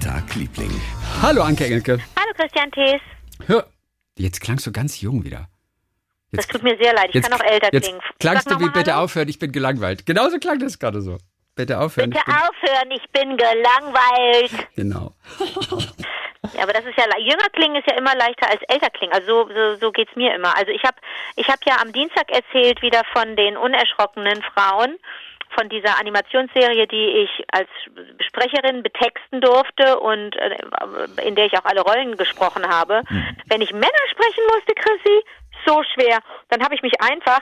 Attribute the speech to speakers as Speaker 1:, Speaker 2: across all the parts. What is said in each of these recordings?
Speaker 1: Tag, Liebling?
Speaker 2: Hallo Anke Engelke.
Speaker 3: Hallo Christian Thees.
Speaker 2: Hör, jetzt klangst du ganz jung wieder.
Speaker 3: Das tut mir sehr leid, ich kann auch älter
Speaker 2: jetzt
Speaker 3: klingen.
Speaker 2: klangst du wie bitte
Speaker 3: Hallo?
Speaker 2: aufhören, ich bin gelangweilt. Genauso klang das gerade so. Bitte aufhören.
Speaker 3: Bitte
Speaker 2: ich
Speaker 3: aufhören, ich bin gelangweilt.
Speaker 2: Genau.
Speaker 3: Ja, aber das ist ja jünger klingen ist ja immer leichter als älter klingen. Also so, so, so geht's mir immer. Also ich habe ich hab ja am Dienstag erzählt wieder von den unerschrockenen Frauen von dieser Animationsserie, die ich als Sprecherin betexten durfte und äh, in der ich auch alle Rollen gesprochen habe. Wenn ich Männer sprechen musste, Chrissy, so schwer. Dann habe ich mich einfach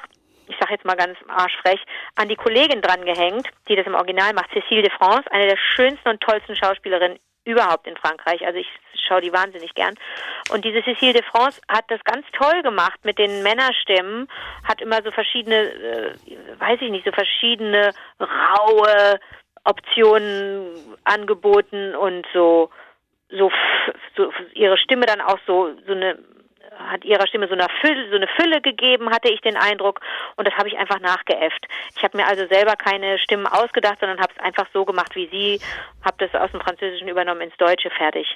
Speaker 3: ich sage jetzt mal ganz arschfrech, an die Kollegin dran gehängt, die das im Original macht, Cécile de France, eine der schönsten und tollsten Schauspielerinnen überhaupt in Frankreich. Also ich schaue die wahnsinnig gern. Und diese Cécile de France hat das ganz toll gemacht mit den Männerstimmen, hat immer so verschiedene, äh, weiß ich nicht, so verschiedene raue Optionen angeboten und so so, so ihre Stimme dann auch so so eine hat ihrer Stimme so eine Fülle, so eine Fülle gegeben, hatte ich den Eindruck, und das habe ich einfach nachgeäfft. Ich habe mir also selber keine Stimmen ausgedacht, sondern habe es einfach so gemacht wie sie, habe das aus dem Französischen übernommen ins Deutsche fertig.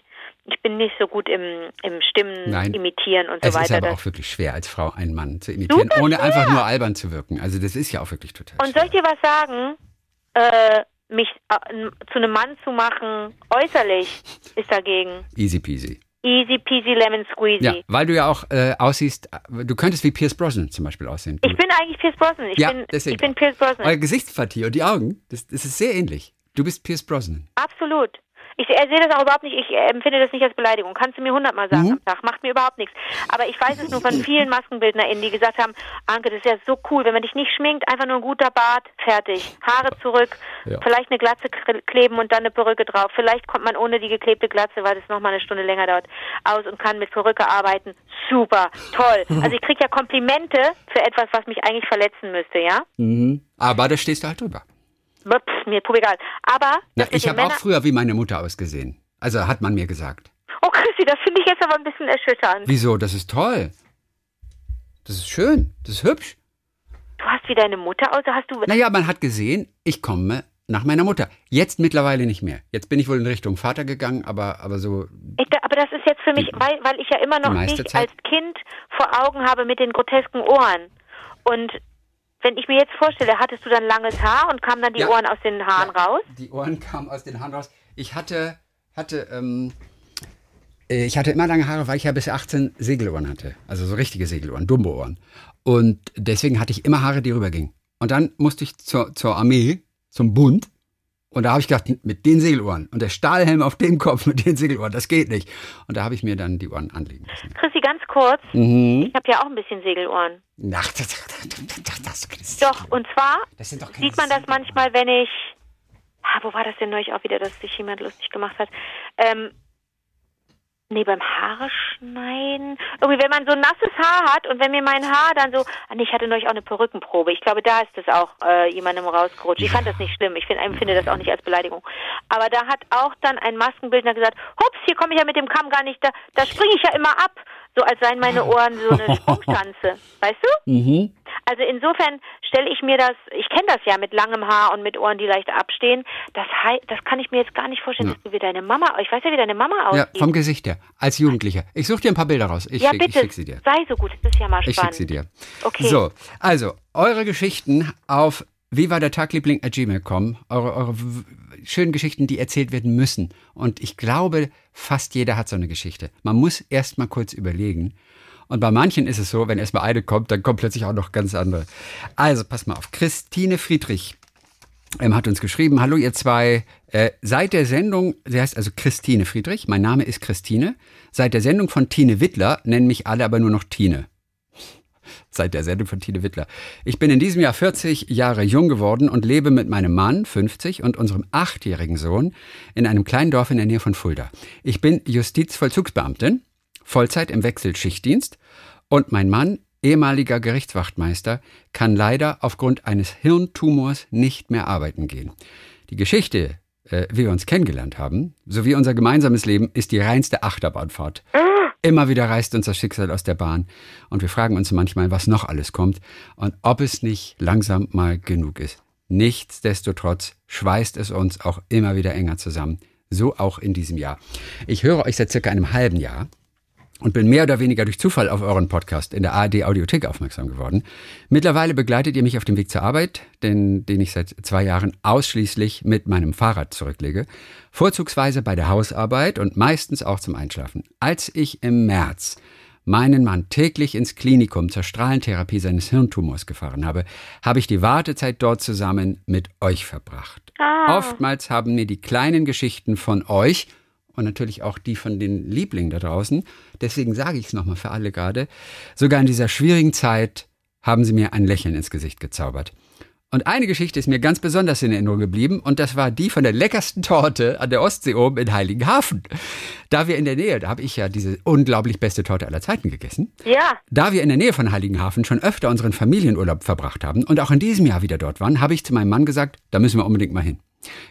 Speaker 3: Ich bin nicht so gut im, im Stimmen
Speaker 2: Nein.
Speaker 3: imitieren und
Speaker 2: Es
Speaker 3: so
Speaker 2: ist
Speaker 3: weiter.
Speaker 2: aber
Speaker 3: Das-
Speaker 2: auch wirklich schwer, als Frau einen Mann zu imitieren, ohne
Speaker 3: schwer.
Speaker 2: einfach nur albern zu wirken. Also das ist ja auch wirklich total
Speaker 3: und soll ich dir was sagen? Äh, mich äh, zu einem Mann zu machen, äußerlich, ist dagegen.
Speaker 2: Easy peasy.
Speaker 3: Easy peasy lemon squeezy.
Speaker 2: Ja, weil du ja auch äh, aussiehst, äh, du könntest wie Pierce Brosnan zum Beispiel aussehen. Du,
Speaker 3: Ich bin eigentlich Pierce Brosnan. Ich
Speaker 2: ja,
Speaker 3: bin,
Speaker 2: deswegen
Speaker 3: ich bin. Pierce Brosnan.
Speaker 2: Euer Gesichtspartie und die Augen, das, das ist sehr ähnlich. Du bist Pierce Brosnan.
Speaker 3: Absolut. Ich sehe das auch überhaupt nicht, ich äh, empfinde das nicht als Beleidigung. Kannst du mir hundertmal sagen
Speaker 2: Mhm.
Speaker 3: am Tag, macht mir überhaupt nichts. Aber ich weiß es nur von vielen MaskenbildnerInnen, die gesagt haben, Anke, das ist ja so cool, wenn man dich nicht schminkt, einfach nur ein guter Bart, fertig. Haare zurück,
Speaker 2: Ja.
Speaker 3: vielleicht eine Glatze kleben und dann eine Perücke drauf. Vielleicht kommt man ohne die geklebte Glatze, weil das nochmal eine Stunde länger dauert, aus und kann mit Perücke arbeiten. Super, toll. Also ich kriege ja Komplimente für etwas, was mich eigentlich verletzen müsste, ja?
Speaker 2: Aber da stehst du halt drüber.
Speaker 3: Pff, mir puh egal. Aber
Speaker 2: Na, ich habe auch früher wie meine Mutter ausgesehen. Also hat man mir gesagt.
Speaker 3: Oh Chrissy, das finde ich jetzt aber ein bisschen erschütternd.
Speaker 2: Wieso? Das ist toll. Das ist schön. Das ist hübsch.
Speaker 3: Du hast wie deine Mutter aus, hast du.
Speaker 2: Naja, man hat gesehen, ich komme nach meiner Mutter. Jetzt mittlerweile nicht mehr. Jetzt bin ich wohl in Richtung Vater gegangen, aber, aber so.
Speaker 3: Ich, aber das ist jetzt für mich, weil, weil ich ja immer noch nicht
Speaker 2: Zeit.
Speaker 3: als Kind vor Augen habe mit den grotesken Ohren. Und wenn ich mir jetzt vorstelle, hattest du dann langes Haar und kamen dann die
Speaker 2: Ja.
Speaker 3: Ohren aus den Haaren raus?
Speaker 2: Die Ohren kamen aus den Haaren raus. Ich hatte, hatte, ähm, äh, ich hatte immer lange Haare, weil ich ja bis 18 Segelohren hatte. Also so richtige Segelohren, Dumbo-Ohren. Und deswegen hatte ich immer Haare, die rübergingen. Und dann musste ich zur, zur Armee, zum Bund. Und da habe ich gedacht, mit den Segelohren und der Stahlhelm auf dem Kopf mit den Segelohren, das geht nicht. Und da habe ich mir dann die Ohren anlegen lassen.
Speaker 3: Chrissy, ganz kurz,
Speaker 2: Mhm.
Speaker 3: ich habe ja auch ein bisschen Segelohren.
Speaker 2: Ach, das, das, das, das,
Speaker 3: Doch, und zwar sieht man das manchmal, wenn ich. Ah, wo war das denn neulich auch wieder, dass sich jemand lustig gemacht hat? Ähm, nee, beim Haare schneiden. Irgendwie, wenn man so nasses Haar hat und wenn mir mein Haar dann so. Ah, nee, ich hatte neulich auch eine Perückenprobe. Ich glaube, da ist das auch äh, jemandem rausgerutscht. Ich fand das nicht schlimm. Ich find, empfinde das auch nicht als Beleidigung. Aber da hat auch dann ein Maskenbildner gesagt: Hups, hier komme ich ja mit dem Kamm gar nicht. Da, da springe ich ja immer ab. So als seien meine Ohren so eine Sprungstanze. Weißt du?
Speaker 2: Mhm.
Speaker 3: Also insofern stelle ich mir das, ich kenne das ja mit langem Haar und mit Ohren, die leicht abstehen. Das, das kann ich mir jetzt gar nicht vorstellen,
Speaker 2: Ja.
Speaker 3: dass du wie deine Mama, ich weiß ja, wie deine Mama
Speaker 2: Ja,
Speaker 3: aussieht.
Speaker 2: vom Gesicht her. Als Jugendlicher. Ich suche dir ein paar Bilder raus. Ich
Speaker 3: ja
Speaker 2: schick, ich
Speaker 3: bitte,
Speaker 2: schick sie dir.
Speaker 3: sei so gut, das ist ja mal
Speaker 2: Ich
Speaker 3: spannend.
Speaker 2: schicke sie dir.
Speaker 3: Okay.
Speaker 2: So, also, eure Geschichten auf wie war der Tagliebling at gmail.com. Eure, eure schönen Geschichten, die erzählt werden müssen. Und ich glaube, fast jeder hat so eine Geschichte. Man muss erst mal kurz überlegen. Und bei manchen ist es so, wenn erst mal eine kommt, dann kommt plötzlich auch noch ganz andere. Also, pass mal auf. Christine Friedrich ähm, hat uns geschrieben, hallo ihr zwei, äh, seit der Sendung, sie heißt also Christine Friedrich, mein Name ist Christine, seit der Sendung von Tine Wittler nennen mich alle aber nur noch Tine. Seit der Sendung von Tine Wittler. Ich bin in diesem Jahr 40 Jahre jung geworden und lebe mit meinem Mann, 50, und unserem achtjährigen Sohn in einem kleinen Dorf in der Nähe von Fulda. Ich bin Justizvollzugsbeamtin, Vollzeit im Wechselschichtdienst und mein Mann, ehemaliger Gerichtswachtmeister, kann leider aufgrund eines Hirntumors nicht mehr arbeiten gehen. Die Geschichte, äh, wie wir uns kennengelernt haben, sowie unser gemeinsames Leben, ist die reinste Achterbahnfahrt. Immer wieder reißt uns das Schicksal aus der Bahn und wir fragen uns manchmal, was noch alles kommt und ob es nicht langsam mal genug ist. Nichtsdestotrotz schweißt es uns auch immer wieder enger zusammen. So auch in diesem Jahr. Ich höre euch seit circa einem halben Jahr und bin mehr oder weniger durch Zufall auf euren Podcast in der ARD Audiothek aufmerksam geworden. Mittlerweile begleitet ihr mich auf dem Weg zur Arbeit, den, den ich seit zwei Jahren ausschließlich mit meinem Fahrrad zurücklege, vorzugsweise bei der Hausarbeit und meistens auch zum Einschlafen. Als ich im März meinen Mann täglich ins Klinikum zur Strahlentherapie seines Hirntumors gefahren habe, habe ich die Wartezeit dort zusammen mit euch verbracht. Ah. Oftmals haben mir die kleinen Geschichten von euch und natürlich auch die von den Lieblingen da draußen. Deswegen sage ich es nochmal für alle gerade. Sogar in dieser schwierigen Zeit haben sie mir ein Lächeln ins Gesicht gezaubert. Und eine Geschichte ist mir ganz besonders in Erinnerung geblieben und das war die von der leckersten Torte an der Ostsee oben in Heiligenhafen. Da wir in der Nähe, da habe ich ja diese unglaublich beste Torte aller Zeiten gegessen.
Speaker 3: Ja.
Speaker 2: Da wir in der Nähe von Heiligenhafen schon öfter unseren Familienurlaub verbracht haben und auch in diesem Jahr wieder dort waren, habe ich zu meinem Mann gesagt, da müssen wir unbedingt mal hin.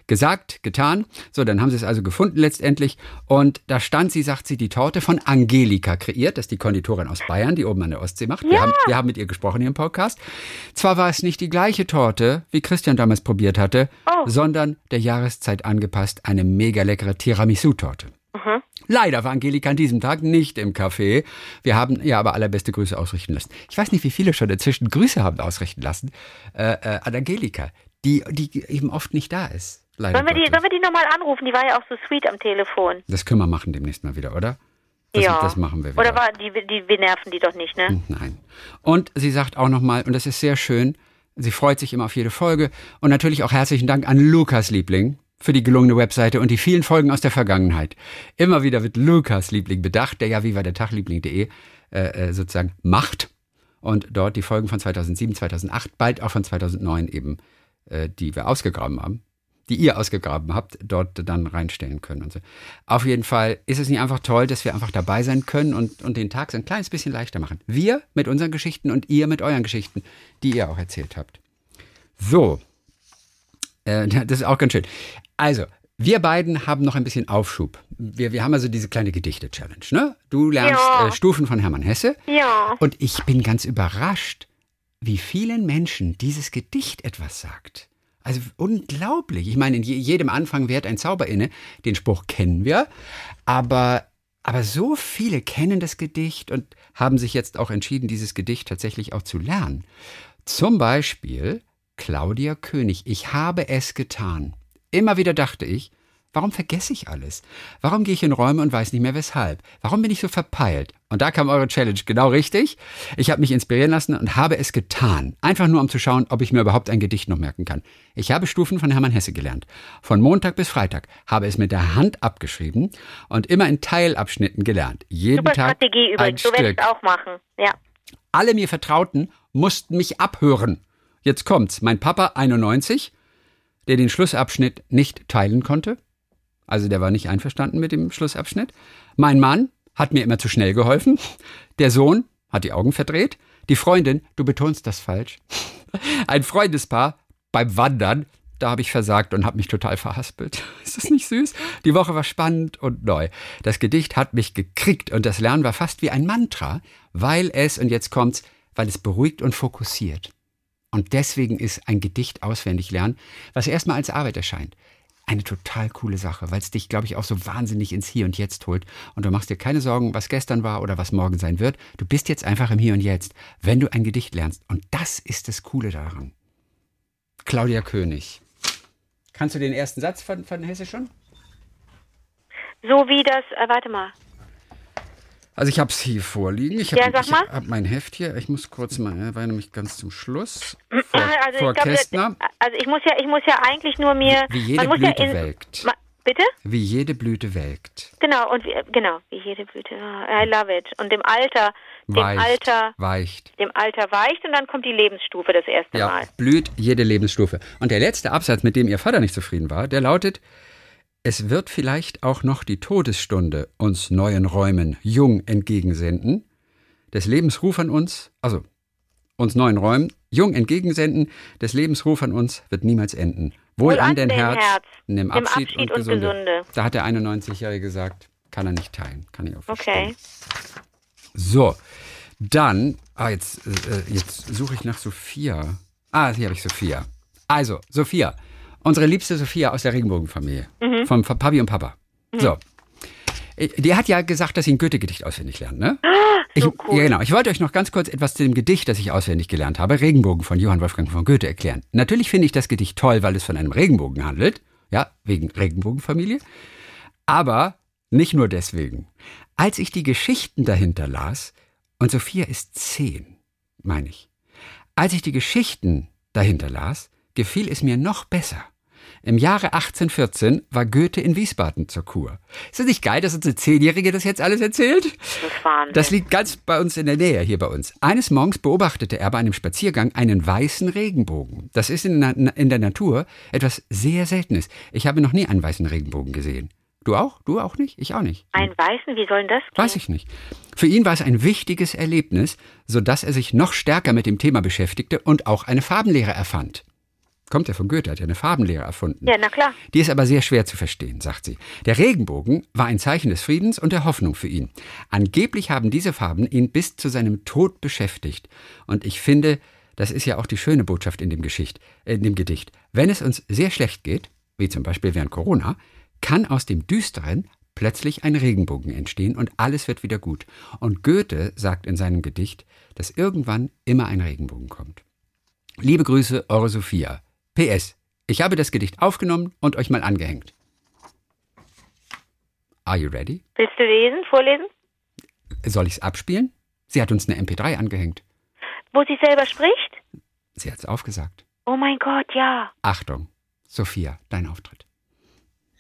Speaker 2: Gesagt, getan. So, dann haben sie es also gefunden letztendlich. Und da stand sie, sagt sie, die Torte von Angelika kreiert. Das ist die Konditorin aus Bayern, die oben an der Ostsee macht. Ja. Wir, haben, wir haben mit ihr gesprochen hier im Podcast. Zwar war es nicht die gleiche Torte, wie Christian damals probiert hatte, oh. sondern der Jahreszeit angepasst eine mega leckere Tiramisu-Torte. Mhm. Leider war Angelika an diesem Tag nicht im Café. Wir haben ihr aber allerbeste Grüße ausrichten lassen. Ich weiß nicht, wie viele schon inzwischen Grüße haben ausrichten lassen äh, äh, an Angelika die, die eben oft nicht da ist.
Speaker 3: Leider sollen, wir die, sollen wir die nochmal anrufen? Die war ja auch so sweet am Telefon.
Speaker 2: Das können wir machen demnächst mal wieder, oder? Das,
Speaker 3: ja.
Speaker 2: Das machen wir wieder.
Speaker 3: Oder war, die, die, wir nerven die doch nicht, ne? Hm,
Speaker 2: nein. Und sie sagt auch nochmal, und das ist sehr schön, sie freut sich immer auf jede Folge. Und natürlich auch herzlichen Dank an Lukas Liebling für die gelungene Webseite und die vielen Folgen aus der Vergangenheit. Immer wieder wird Lukas Liebling bedacht, der ja wie war der Tagliebling.de äh, äh, sozusagen macht und dort die Folgen von 2007, 2008, bald auch von 2009 eben die wir ausgegraben haben, die ihr ausgegraben habt, dort dann reinstellen können. Und so. Auf jeden Fall ist es nicht einfach toll, dass wir einfach dabei sein können und, und den Tag so ein kleines bisschen leichter machen. Wir mit unseren Geschichten und ihr mit euren Geschichten, die ihr auch erzählt habt. So, äh, das ist auch ganz schön. Also, wir beiden haben noch ein bisschen Aufschub. Wir, wir haben also diese kleine Gedichte-Challenge. Ne? Du lernst ja. äh, Stufen von Hermann Hesse.
Speaker 3: Ja.
Speaker 2: Und ich bin ganz überrascht, wie vielen Menschen dieses Gedicht etwas sagt. Also unglaublich. Ich meine, in jedem Anfang währt ein Zauber inne. Den Spruch kennen wir. Aber, aber so viele kennen das Gedicht und haben sich jetzt auch entschieden, dieses Gedicht tatsächlich auch zu lernen. Zum Beispiel Claudia König. Ich habe es getan. Immer wieder dachte ich, Warum vergesse ich alles? Warum gehe ich in Räume und weiß nicht mehr weshalb? Warum bin ich so verpeilt? Und da kam eure Challenge genau richtig. Ich habe mich inspirieren lassen und habe es getan. Einfach nur, um zu schauen, ob ich mir überhaupt ein Gedicht noch merken kann. Ich habe Stufen von Hermann Hesse gelernt. Von Montag bis Freitag habe es mit der Hand abgeschrieben und immer in Teilabschnitten gelernt. Jeden Super Tag
Speaker 3: Strategie übrigens. Werde ich es auch machen. Ja.
Speaker 2: Alle mir Vertrauten mussten mich abhören. Jetzt kommt's. Mein Papa 91, der den Schlussabschnitt nicht teilen konnte also der war nicht einverstanden mit dem Schlussabschnitt. Mein Mann hat mir immer zu schnell geholfen. Der Sohn hat die Augen verdreht. Die Freundin, du betonst das falsch. Ein Freundespaar beim Wandern, da habe ich versagt und habe mich total verhaspelt. Ist das nicht süß? Die Woche war spannend und neu. Das Gedicht hat mich gekriegt und das Lernen war fast wie ein Mantra, weil es, und jetzt kommt's, weil es beruhigt und fokussiert. Und deswegen ist ein Gedicht auswendig lernen, was erstmal als Arbeit erscheint eine total coole Sache, weil es dich, glaube ich, auch so wahnsinnig ins Hier und Jetzt holt. Und du machst dir keine Sorgen, was gestern war oder was morgen sein wird. Du bist jetzt einfach im Hier und Jetzt, wenn du ein Gedicht lernst. Und das ist das Coole daran. Claudia König. Kannst du den ersten Satz von, von Hesse schon?
Speaker 3: So wie das, äh, warte mal.
Speaker 2: Also ich habe es hier vorliegen. Ich habe ja, hab mein Heft hier. Ich muss kurz mal, er war nämlich ganz zum Schluss.
Speaker 3: Vor, also, vor ich glaub, also ich muss ja, ich muss ja eigentlich nur mir.
Speaker 2: Wie, wie jede Blüte ja in, welkt.
Speaker 3: Ma, bitte?
Speaker 2: Wie jede Blüte welkt.
Speaker 3: Genau und wie, genau wie jede Blüte. Oh, I love it. Und dem Alter, dem weicht, Alter
Speaker 2: weicht.
Speaker 3: Dem Alter weicht und dann kommt die Lebensstufe das erste
Speaker 2: ja,
Speaker 3: Mal.
Speaker 2: Blüht jede Lebensstufe. Und der letzte Absatz, mit dem ihr Vater nicht zufrieden war, der lautet: es wird vielleicht auch noch die Todesstunde uns neuen Räumen jung entgegensenden, des Lebens Ruf an uns, also uns neuen Räumen jung entgegensenden, des Lebens Ruf an uns wird niemals enden. Wohl, Wohl an, den Herz, Herz nimm Abschied, Abschied, und, und Gesunde. Gesunde. Da hat der 91-Jährige gesagt, kann er nicht teilen, kann ich auch verstehen. Okay. So, dann, ah, jetzt, äh, jetzt suche ich nach Sophia. Ah, hier habe ich Sophia. Also, Sophia, Unsere liebste Sophia aus der Regenbogenfamilie. Von Papi und Papa. So. Äh, Die hat ja gesagt, dass sie ein Goethe-Gedicht auswendig lernt, ne? Ich,
Speaker 3: so cool.
Speaker 2: ja, genau. Ich wollte euch noch ganz kurz etwas zu dem Gedicht, das ich auswendig gelernt habe, Regenbogen von Johann Wolfgang von Goethe erklären. Natürlich finde ich das Gedicht toll, weil es von einem Regenbogen handelt. Ja, wegen Regenbogenfamilie. Aber nicht nur deswegen. Als ich die Geschichten dahinter las, und Sophia ist zehn, meine ich. Als ich die Geschichten dahinter las, gefiel es mir noch besser. Im Jahre 1814 war Goethe in Wiesbaden zur Kur. Ist das nicht geil, dass unsere Zehnjährige das jetzt alles erzählt?
Speaker 3: Das.
Speaker 2: Das liegt ganz bei uns in der Nähe, hier bei uns. Eines Morgens beobachtete er bei einem Spaziergang einen weißen Regenbogen. Das ist in, der- in der Natur etwas sehr Seltenes. Ich habe noch nie einen weißen Regenbogen gesehen. Du auch? Du auch nicht? Ich auch nicht.
Speaker 3: Ein Weißen, wie soll denn das gehen?
Speaker 2: Weiß ich nicht. Für ihn war es ein wichtiges Erlebnis, sodass er sich noch stärker mit dem Thema beschäftigte und auch eine Farbenlehre erfand. Kommt ja von Goethe, hat ja eine Farbenlehre erfunden.
Speaker 3: Ja, na klar.
Speaker 2: Die ist aber sehr schwer zu verstehen, sagt sie. Der Regenbogen war ein Zeichen des Friedens und der Hoffnung für ihn. Angeblich haben diese Farben ihn bis zu seinem Tod beschäftigt. Und ich finde, das ist ja auch die schöne Botschaft in dem, Geschicht, äh, in dem Gedicht. Wenn es uns sehr schlecht geht, wie zum Beispiel während Corona, kann aus dem Düsteren plötzlich ein Regenbogen entstehen und alles wird wieder gut. Und Goethe sagt in seinem Gedicht, dass irgendwann immer ein Regenbogen kommt. Liebe Grüße, eure Sophia. PS. Ich habe das Gedicht aufgenommen und euch mal angehängt. Are you ready?
Speaker 3: Willst du lesen, vorlesen?
Speaker 2: Soll ich es abspielen? Sie hat uns eine MP3 angehängt.
Speaker 3: Wo sie selber spricht?
Speaker 2: Sie hat es aufgesagt.
Speaker 3: Oh mein Gott, ja.
Speaker 2: Achtung, Sophia, dein Auftritt.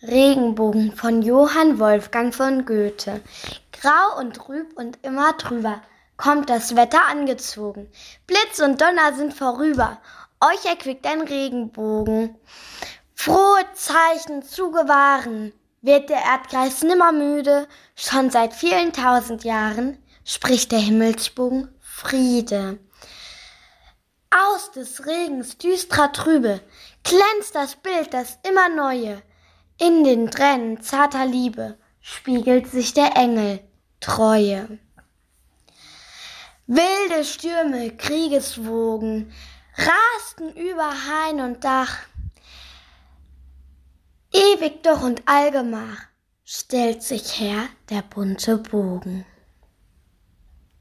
Speaker 1: Regenbogen von Johann Wolfgang von Goethe. Grau und trüb und immer drüber kommt das Wetter angezogen. Blitz und Donner sind vorüber. Euch erquickt ein Regenbogen. Frohe Zeichen zu gewahren. Wird der Erdkreis nimmer müde. Schon seit vielen tausend Jahren spricht der Himmelsbogen Friede. Aus des Regens düstrer Trübe glänzt das Bild, das immer neue. In den Tränen zarter Liebe spiegelt sich der Engel Treue. Wilde Stürme, Kriegeswogen rasten über Hain und Dach. Ewig doch und allgemach stellt sich her der bunte Bogen.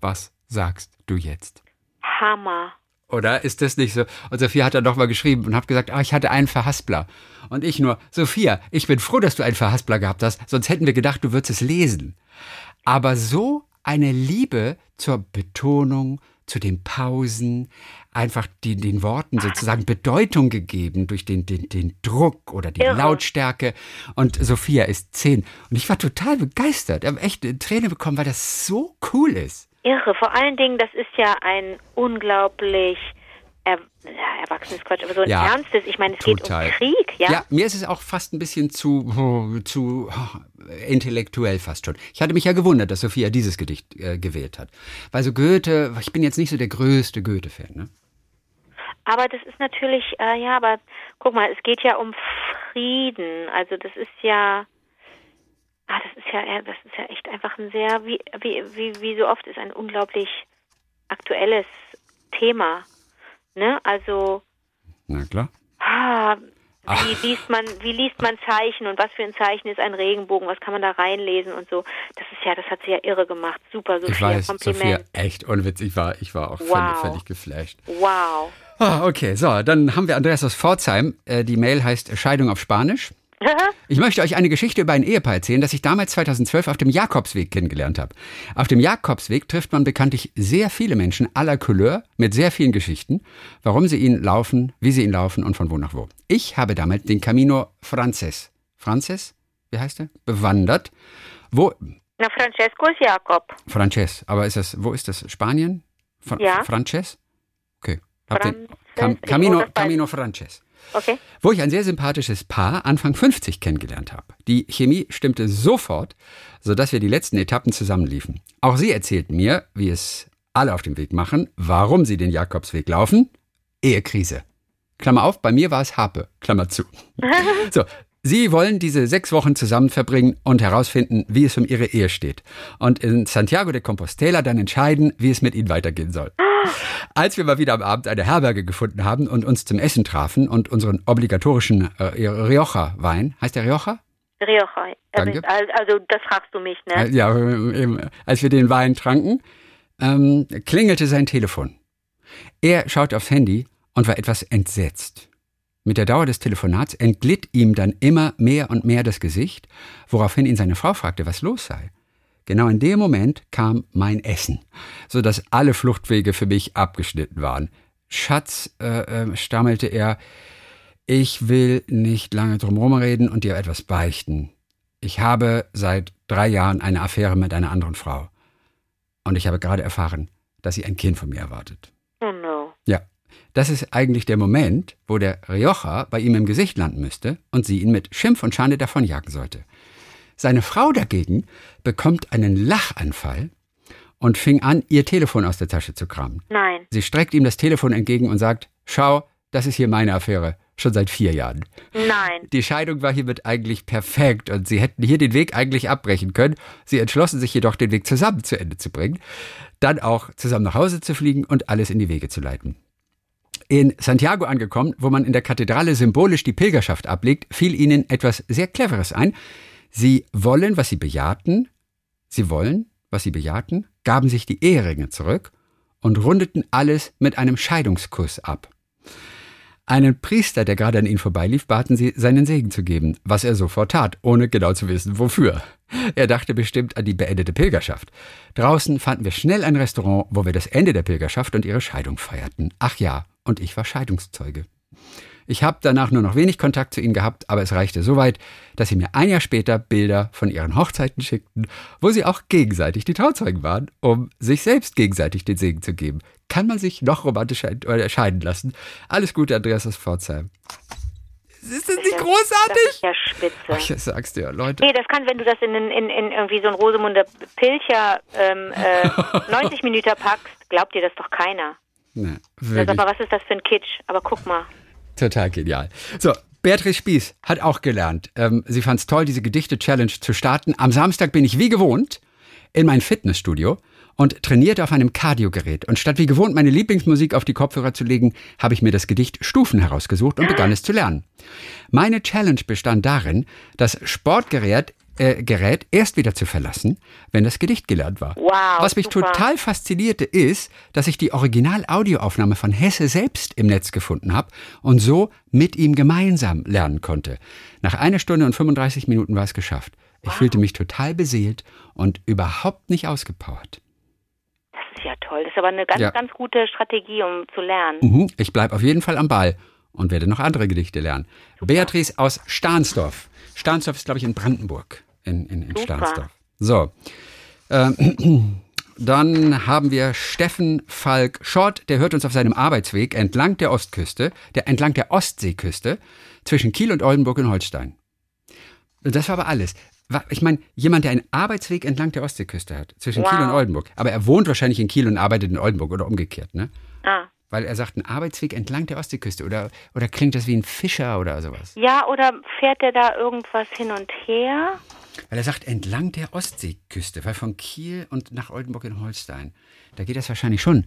Speaker 2: Was sagst du jetzt?
Speaker 3: Hammer.
Speaker 2: Oder ist das nicht so? Und Sophia hat dann nochmal geschrieben und hat gesagt, ah, ich hatte einen Verhaspler. Und ich nur, Sophia, ich bin froh, dass du einen Verhaspler gehabt hast, sonst hätten wir gedacht, du würdest es lesen. Aber so eine Liebe zur Betonung, zu den Pausen, einfach die, den Worten sozusagen Bedeutung gegeben durch den, den, den Druck oder die
Speaker 3: Irre.
Speaker 2: Lautstärke. Und Sophia ist zehn. Und ich war total begeistert. Ich habe echt eine Träne bekommen, weil das so cool ist.
Speaker 3: Irre. Vor allen Dingen, das ist ja ein unglaublich er, ja, erwachsenes Quatsch, aber so ein
Speaker 2: Ja,
Speaker 3: ernstes. Ich meine, es
Speaker 2: total.
Speaker 3: geht um Krieg, ja?
Speaker 2: Ja, mir ist es auch fast ein bisschen zu, oh, zu oh, intellektuell fast schon. Ich hatte mich ja gewundert, dass Sophia dieses Gedicht äh, gewählt hat. Weil so Goethe, ich bin jetzt nicht so der größte Goethe-Fan. Ne?
Speaker 3: Aber das ist natürlich, äh, ja, aber guck mal, es geht ja um Frieden. Also das ist ja, ah, das ist ja, das ist ja echt einfach ein sehr, wie, wie, wie, wie so oft ist ein unglaublich aktuelles Thema. Ne? Also,
Speaker 2: Na klar.
Speaker 3: ah, wie liest man, wie liest man Zeichen und was für ein Zeichen ist ein Regenbogen? Was kann man da reinlesen und so? Das ist ja, das hat sie ja irre gemacht. Super, Sophia,
Speaker 2: Ich weiß,
Speaker 3: Kompliment.
Speaker 2: Sophia, echt unwitzig. Ich war, ich war auch völlig,
Speaker 3: Wow.
Speaker 2: völlig geflasht.
Speaker 3: Wow.
Speaker 2: Ah, okay, so, dann haben wir Andreas aus Pforzheim. Äh, die Mail heißt Scheidung auf Spanisch. Ich möchte euch eine Geschichte über ein Ehepaar erzählen, das ich damals 2012 auf dem Jakobsweg kennengelernt habe. Auf dem Jakobsweg trifft man bekanntlich sehr viele Menschen aller Couleur mit sehr vielen Geschichten, warum sie ihn laufen, wie sie ihn laufen und von wo nach wo. Ich habe damals den Camino Frances, Frances, wie heißt er, bewandert. Wo,
Speaker 3: Na, Francesco ist Jakob.
Speaker 2: Frances, aber ist das, wo ist das? Spanien? Fra
Speaker 3: Ja.
Speaker 2: Frances?
Speaker 3: Frances,
Speaker 2: Cam, Camino, Camino Frances
Speaker 3: Okay.
Speaker 2: wo ich ein sehr sympathisches Paar Anfang 50 kennengelernt habe. Die Chemie stimmte sofort, sodass wir die letzten Etappen zusammenliefen. Auch sie erzählt mir, wie es alle auf dem Weg machen, warum sie den Jakobsweg laufen. Ehekrise. Klammer auf, bei mir war es Harpe. Klammer zu. So, Sie wollen diese sechs Wochen zusammen verbringen und herausfinden, wie es um ihre Ehe steht. Und in Santiago de Compostela dann entscheiden, wie es mit ihnen weitergehen soll. Als wir mal wieder am Abend eine Herberge gefunden haben und uns zum Essen trafen und unseren obligatorischen äh, Rioja-Wein, heißt der Rioja?
Speaker 3: Rioja.
Speaker 2: Danke.
Speaker 3: Also das fragst du mich, ne?
Speaker 2: Ja, eben, als wir den Wein tranken, ähm, klingelte sein Telefon. Er schaute aufs Handy und war etwas entsetzt. Mit der Dauer des Telefonats entglitt ihm dann immer mehr und mehr das Gesicht, woraufhin ihn seine Frau fragte, was los sei. Genau in dem Moment kam mein Essen, so dass alle Fluchtwege für mich abgeschnitten waren. Schatz, äh, äh, stammelte er, ich will nicht lange drum reden und dir etwas beichten. Ich habe seit drei Jahren eine Affäre mit einer anderen Frau. Und ich habe gerade erfahren, dass sie ein Kind von mir erwartet.
Speaker 3: Oh no.
Speaker 2: Ja, das ist eigentlich der Moment, wo der Rioja bei ihm im Gesicht landen müsste und sie ihn mit Schimpf und Schande davonjagen sollte. Seine Frau dagegen bekommt einen Lachanfall und fing an, ihr Telefon aus der Tasche zu kramen.
Speaker 3: Nein.
Speaker 2: Sie streckt ihm das Telefon entgegen und sagt, schau, das ist hier meine Affäre, schon seit vier Jahren.
Speaker 3: Nein.
Speaker 2: Die Scheidung war hiermit eigentlich perfekt und sie hätten hier den Weg eigentlich abbrechen können. Sie entschlossen sich jedoch, den Weg zusammen zu Ende zu bringen, dann auch zusammen nach Hause zu fliegen und alles in die Wege zu leiten. In Santiago angekommen, wo man in der Kathedrale symbolisch die Pilgerschaft ablegt, fiel ihnen etwas sehr Cleveres ein. Sie wollen, was sie bejahten, sie wollen, was sie bejahten, gaben sich die Eheringe zurück und rundeten alles mit einem Scheidungskuss ab. Einen Priester, der gerade an ihnen vorbeilief, baten sie, seinen Segen zu geben, was er sofort tat, ohne genau zu wissen, wofür. Er dachte bestimmt an die beendete Pilgerschaft. Draußen fanden wir schnell ein Restaurant, wo wir das Ende der Pilgerschaft und ihre Scheidung feierten. Ach ja, und ich war Scheidungszeuge. Ich habe danach nur noch wenig Kontakt zu ihnen gehabt, aber es reichte so weit, dass sie mir ein Jahr später Bilder von ihren Hochzeiten schickten, wo sie auch gegenseitig die Trauzeugen waren, um sich selbst gegenseitig den Segen zu geben. Kann man sich noch romantischer scheiden lassen? Alles Gute, Andreas aus Pforzheim. Ist das nicht
Speaker 3: Das
Speaker 2: großartig?
Speaker 3: ist ja spitze.
Speaker 2: Ich sag's dir, Leute.
Speaker 3: Nee, das kann, wenn du das in, in, in irgendwie so ein Rosemunder Pilcher ähm, äh, 90 Minuten packst, glaubt dir das doch keiner. Sag
Speaker 2: wirklich.
Speaker 3: mal, was ist das für ein Kitsch? Aber guck mal.
Speaker 2: Total genial. So, Beatrice Spieß hat auch gelernt. Ähm, sie fand es toll, diese Gedichte-Challenge zu starten. Am Samstag bin ich wie gewohnt in mein Fitnessstudio und trainierte auf einem Kardiogerät. Und statt wie gewohnt meine Lieblingsmusik auf die Kopfhörer zu legen, habe ich mir das Gedicht Stufen herausgesucht und begann es zu lernen. Meine Challenge bestand darin, das Sportgerät äh, Gerät erst wieder zu verlassen, wenn das Gedicht gelernt war.
Speaker 3: Wow,
Speaker 2: Was mich
Speaker 3: super.
Speaker 2: total faszinierte, ist, dass ich die Original-Audioaufnahme von Hesse selbst im Netz gefunden habe und so mit ihm gemeinsam lernen konnte. Nach einer Stunde und 35 Minuten war es geschafft. Ich fühlte mich total beseelt und überhaupt nicht ausgepowert.
Speaker 3: Das ist ja toll. Das ist aber eine ganz,
Speaker 2: Ja.
Speaker 3: ganz gute Strategie, um zu lernen.
Speaker 2: Mhm, ich bleibe auf jeden Fall am Ball und werde noch andere Gedichte lernen. Beatrice aus Stahnsdorf. Stahnsdorf ist, glaube ich, in Brandenburg. In, in, in. Stahnsdorf. So. Ähm, dann haben wir Steffen Falk Schott, der hört uns auf seinem Arbeitsweg entlang der Ostküste, der entlang der Ostseeküste, zwischen Kiel und Oldenburg in Holstein. Das war aber alles. Ich meine, jemand, der einen Arbeitsweg entlang der Ostseeküste hat, zwischen Kiel
Speaker 3: Wow.
Speaker 2: und Oldenburg. Aber er wohnt wahrscheinlich in Kiel und arbeitet in Oldenburg oder umgekehrt, ne?
Speaker 3: Ah.
Speaker 2: Weil er sagt, ein Arbeitsweg entlang der Ostseeküste. Oder, oder klingt das wie ein Fischer oder sowas?
Speaker 3: Ja, oder fährt der da irgendwas hin und her?
Speaker 2: Weil er sagt, entlang der Ostseeküste. Weil von Kiel und nach Oldenburg in Holstein. Da geht das wahrscheinlich schon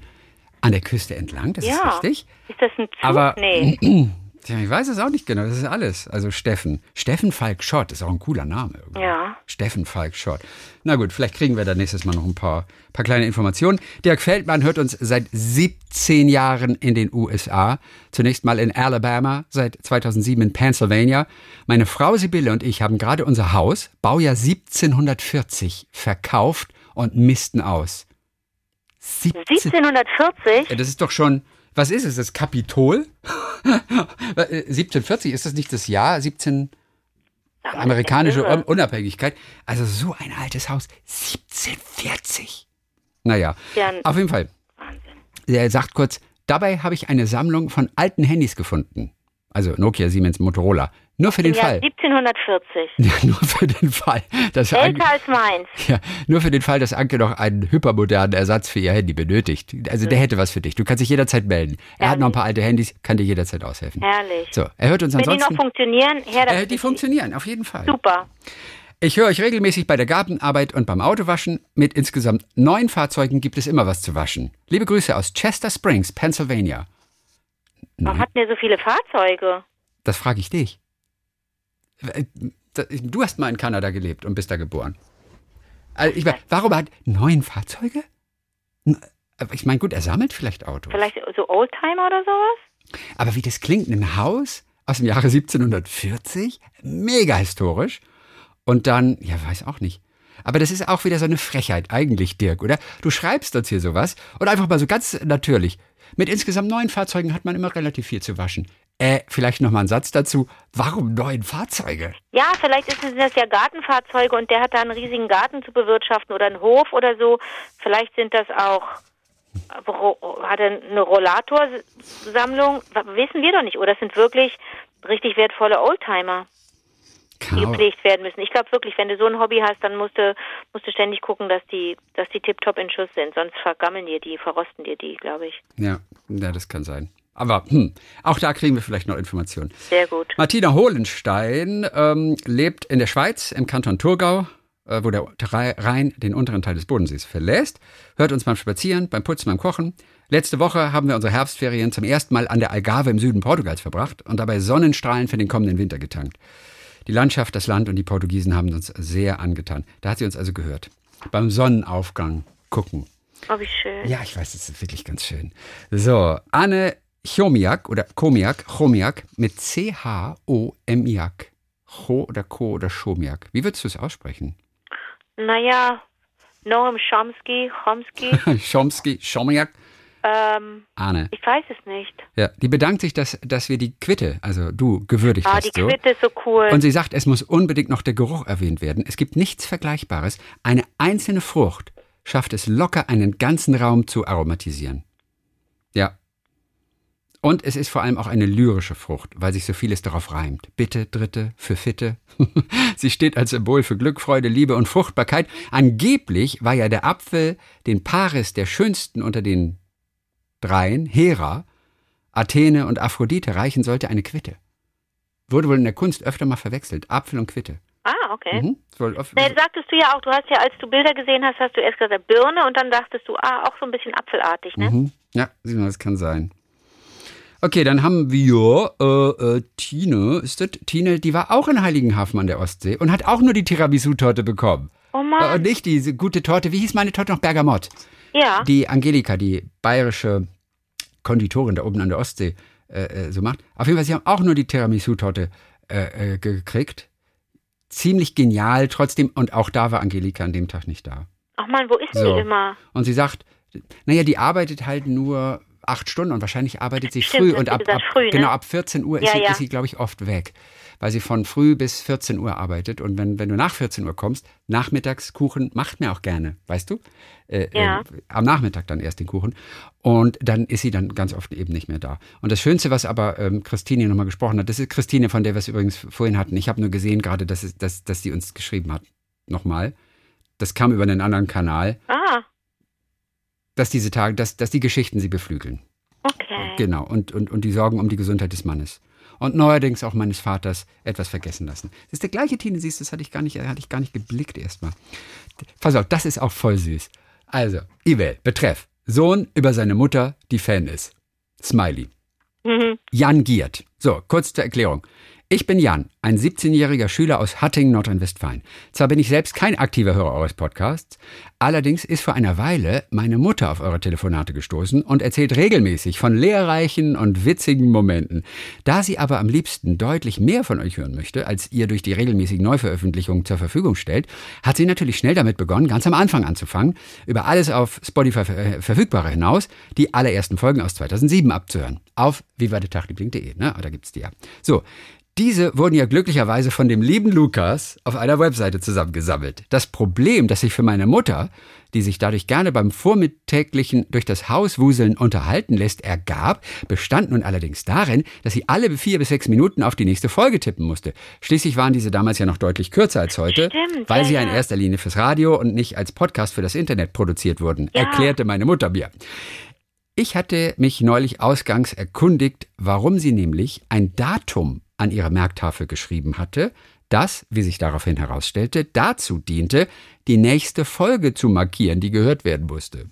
Speaker 2: an der Küste entlang. Das
Speaker 3: ja.
Speaker 2: ist richtig.
Speaker 3: Ist das ein Zug?
Speaker 2: Aber
Speaker 3: nee.
Speaker 2: Tja, ich weiß es auch nicht genau. Das ist alles. Also Steffen. Steffen Falk Schott ist auch ein cooler Name. Irgendwie.
Speaker 3: Ja.
Speaker 2: Steffen Falk Schott. Na gut, vielleicht kriegen wir da nächstes Mal noch ein paar, paar kleine Informationen. Dirk Feldmann hört uns seit 17 Jahren in den USA. Zunächst mal in Alabama, seit 2007 in Pennsylvania. Meine Frau Sibylle und ich haben gerade unser Haus, Baujahr 1740, verkauft und missten aus. 17
Speaker 3: 1740?
Speaker 2: ja, das ist doch schon, was ist es, das Kapitol? Äh, 1740, ist das nicht das Jahr? 17
Speaker 3: Sag mal,
Speaker 2: amerikanische. Unabhängigkeit. Also so ein altes Haus. 1740. Naja,
Speaker 3: Ja,
Speaker 2: auf jeden Fall.
Speaker 3: Wahnsinn.
Speaker 2: Er sagt kurz, dabei habe ich eine Sammlung von alten Handys gefunden. Also Nokia, Siemens, Motorola. Nur für den
Speaker 3: Ja,
Speaker 2: Fall.
Speaker 3: 1740.
Speaker 2: Ja, nur für den Fall. Dass Anke,
Speaker 3: Älter als meins.
Speaker 2: ja, nur für den Fall, dass Anke noch einen hypermodernen Ersatz für ihr Handy benötigt. Also der hätte was für dich. Du kannst dich jederzeit melden. Er hat noch ein paar alte Handys, kann dir jederzeit aushelfen.
Speaker 3: Herrlich.
Speaker 2: So, er hört uns
Speaker 3: Wenn die
Speaker 2: ansonsten.
Speaker 3: noch funktionieren, her
Speaker 2: äh,
Speaker 3: damit.
Speaker 2: die funktionieren, auf jeden Fall.
Speaker 3: Super.
Speaker 2: Ich höre euch regelmäßig bei der Gartenarbeit und beim Autowaschen. Mit insgesamt neun Fahrzeugen gibt es immer was zu waschen. Liebe Grüße aus Chester Springs, Pennsylvania.
Speaker 3: Warum hatten wir so viele Fahrzeuge?
Speaker 2: Das frage ich dich. Du hast mal in Kanada gelebt und bist da geboren. Also ich mein, warum hat neun Fahrzeuge? Ich meine, gut, er sammelt vielleicht Autos.
Speaker 3: Vielleicht so Oldtimer oder sowas?
Speaker 2: Aber wie das klingt, ein Haus aus dem Jahre 1740, mega historisch. Und dann, ja, weiß auch nicht. Aber das ist auch wieder so eine Frechheit eigentlich, Dirk, oder? Du schreibst uns hier sowas und einfach mal so ganz natürlich. Mit insgesamt neun Fahrzeugen hat man immer relativ viel zu waschen. Äh, vielleicht noch mal ein Satz dazu. Warum neun Fahrzeuge?
Speaker 3: Ja, vielleicht sind das ja Gartenfahrzeuge und der hat da einen riesigen Garten zu bewirtschaften oder einen Hof oder so. Vielleicht sind das auch, äh, hat er eine Rollatorsammlung? Wissen wir doch nicht. Oder es sind wirklich richtig wertvolle Oldtimer, die
Speaker 2: Genau.
Speaker 3: gepflegt werden müssen. Ich glaube wirklich, wenn du so ein Hobby hast, dann musst du, musst du ständig gucken, dass die, dass die tiptop in Schuss sind. Sonst vergammeln dir die, verrosten dir die, glaube ich.
Speaker 2: Ja, ja, das kann sein. Aber hm, auch da kriegen wir vielleicht noch Informationen.
Speaker 3: Sehr gut.
Speaker 2: Martina Hohlenstein ähm, lebt in der Schweiz im Kanton Thurgau, äh, wo der Rhe- Rhein den unteren Teil des Bodensees verlässt. Hört uns beim Spazieren, beim Putzen, beim Kochen. Letzte Woche haben wir unsere Herbstferien zum ersten Mal an der Algarve im Süden Portugals verbracht und dabei Sonnenstrahlen für den kommenden Winter getankt. Die Landschaft, das Land und die Portugiesen haben uns sehr angetan. Da hat sie uns also gehört. Beim Sonnenaufgang gucken.
Speaker 3: Oh, wie schön.
Speaker 2: Ja, ich weiß, das ist wirklich ganz schön. So, Anne Chomiak oder Komiak, Chomiak mit C-H-O-M-I-A-K. Cho oder Ko oder Chomiak. Wie würdest du es aussprechen?
Speaker 3: Naja, Noam Chomsky, Chomsky,
Speaker 2: Chomsky, Chomiak,
Speaker 3: ähm,
Speaker 2: Anne.
Speaker 3: ich weiß es nicht.
Speaker 2: Ja, die bedankt sich, dass, dass wir die Quitte, also du, gewürdigt
Speaker 3: Ah,
Speaker 2: hast.
Speaker 3: die
Speaker 2: so.
Speaker 3: Quitte ist so cool.
Speaker 2: Und sie sagt, es muss unbedingt noch der Geruch erwähnt werden. Es gibt nichts Vergleichbares. Eine einzelne Frucht schafft es locker, einen ganzen Raum zu aromatisieren. Ja. Und es ist vor allem auch eine lyrische Frucht, weil sich so vieles darauf reimt. Bitte, Dritte, für Fitte. sie steht als Symbol für Glück, Freude, Liebe und Fruchtbarkeit. Angeblich war ja der Apfel den Paris der schönsten unter den dreien, Hera, Athene und Aphrodite reichen sollte eine Quitte. Wurde wohl in der Kunst öfter mal verwechselt. Apfel und Quitte.
Speaker 3: ah, okay.
Speaker 2: Mhm.
Speaker 3: Nee, sagtest du ja auch, du hast ja, als du Bilder gesehen hast, hast du erst gesagt Birne und dann dachtest du, ah, auch so ein bisschen apfelartig, ne?
Speaker 2: Mhm. Ja, sieh mal, das kann sein. Okay, dann haben wir äh, äh, Tine. Ist das Tine? Die war auch in Heiligenhafen an der Ostsee und hat auch nur die Tiramisu-Torte bekommen.
Speaker 3: Oh
Speaker 2: Äh,
Speaker 3: Mann.
Speaker 2: und nicht diese gute Torte. Wie hieß meine Torte noch? Bergamott.
Speaker 3: ja.
Speaker 2: Die Angelika, die bayerische Konditorin da oben an der Ostsee, äh, äh, so macht. Auf jeden Fall, sie haben auch nur die Tiramisu-Torte äh, äh, gekriegt. Ziemlich genial trotzdem. Und auch da war Angelika an dem Tag nicht da.
Speaker 3: Ach Mann, wo ist
Speaker 2: So.
Speaker 3: die immer?
Speaker 2: Und sie sagt, naja, die arbeitet halt nur acht Stunden und wahrscheinlich arbeitet sie
Speaker 3: Stimmt,
Speaker 2: früh und ab, ab
Speaker 3: früh, ne?
Speaker 2: genau ab 14 Uhr ist
Speaker 3: Ja,
Speaker 2: sie,
Speaker 3: ja.
Speaker 2: ist sie glaube ich, oft weg, weil sie von früh bis 14 Uhr arbeitet und wenn, wenn du nach 14 Uhr kommst, nachmittags Kuchen macht mir auch gerne, weißt du? Äh,
Speaker 3: Ja.
Speaker 2: äh, am Nachmittag dann erst den Kuchen und dann ist sie dann ganz oft eben nicht mehr da. Und das Schönste, was aber ähm, Christine nochmal gesprochen hat, das ist Christine, von der wir es übrigens vorhin hatten. Ich habe nur gesehen gerade, dass, es, dass, dass sie uns geschrieben hat. Nochmal. Das kam über einen anderen Kanal
Speaker 3: Ah,
Speaker 2: dass diese Tage, dass, dass die Geschichten sie beflügeln.
Speaker 3: okay.
Speaker 2: Genau. Und, und, und die Sorgen um die Gesundheit des Mannes. Und neuerdings auch meines Vaters etwas vergessen lassen. Das ist der gleiche Tine, siehst das hatte ich gar nicht, hatte ich gar nicht geblickt erstmal. Pass auf, das ist auch voll süß. Also, E-Mail, betreff. Sohn über seine Mutter, die Fan ist. Smiley.
Speaker 3: Mhm.
Speaker 2: Jan Giert. So, kurz zur Erklärung. Ich bin Jan, ein 17-jähriger Schüler aus Hattingen, Nordrhein-Westfalen. Zwar bin ich selbst kein aktiver Hörer eures Podcasts, allerdings ist vor einer Weile meine Mutter auf eure Telefonate gestoßen und erzählt regelmäßig von lehrreichen und witzigen Momenten. Da sie aber am liebsten deutlich mehr von euch hören möchte, als ihr durch die regelmäßigen Neuveröffentlichungen zur Verfügung stellt, hat sie natürlich schnell damit begonnen, ganz am Anfang anzufangen, über alles auf Spotify ver- äh, verfügbare hinaus, die allerersten Folgen aus 2007 abzuhören. Auf vivadetagliebling.de, ne? Da gibt's die ja. So. Diese wurden ja glücklicherweise von dem lieben Lukas auf einer Webseite zusammengesammelt. Das Problem, das sich für meine Mutter, die sich dadurch gerne beim vormittäglichen durch das Haus wuseln unterhalten lässt, ergab, bestand nun allerdings darin, dass sie alle vier bis sechs Minuten auf die nächste Folge tippen musste. Schließlich waren diese damals ja noch deutlich kürzer als heute,
Speaker 3: Stimmt,
Speaker 2: weil
Speaker 3: ja,
Speaker 2: sie ja in erster Linie fürs Radio und nicht als Podcast für das Internet produziert wurden,
Speaker 3: Ja.
Speaker 2: erklärte meine Mutter mir. Ich hatte mich neulich ausgangs erkundigt, warum sie nämlich ein Datum an ihre Merktafel geschrieben hatte, das, wie sich daraufhin herausstellte, dazu diente, die nächste Folge zu markieren, die gehört werden musste.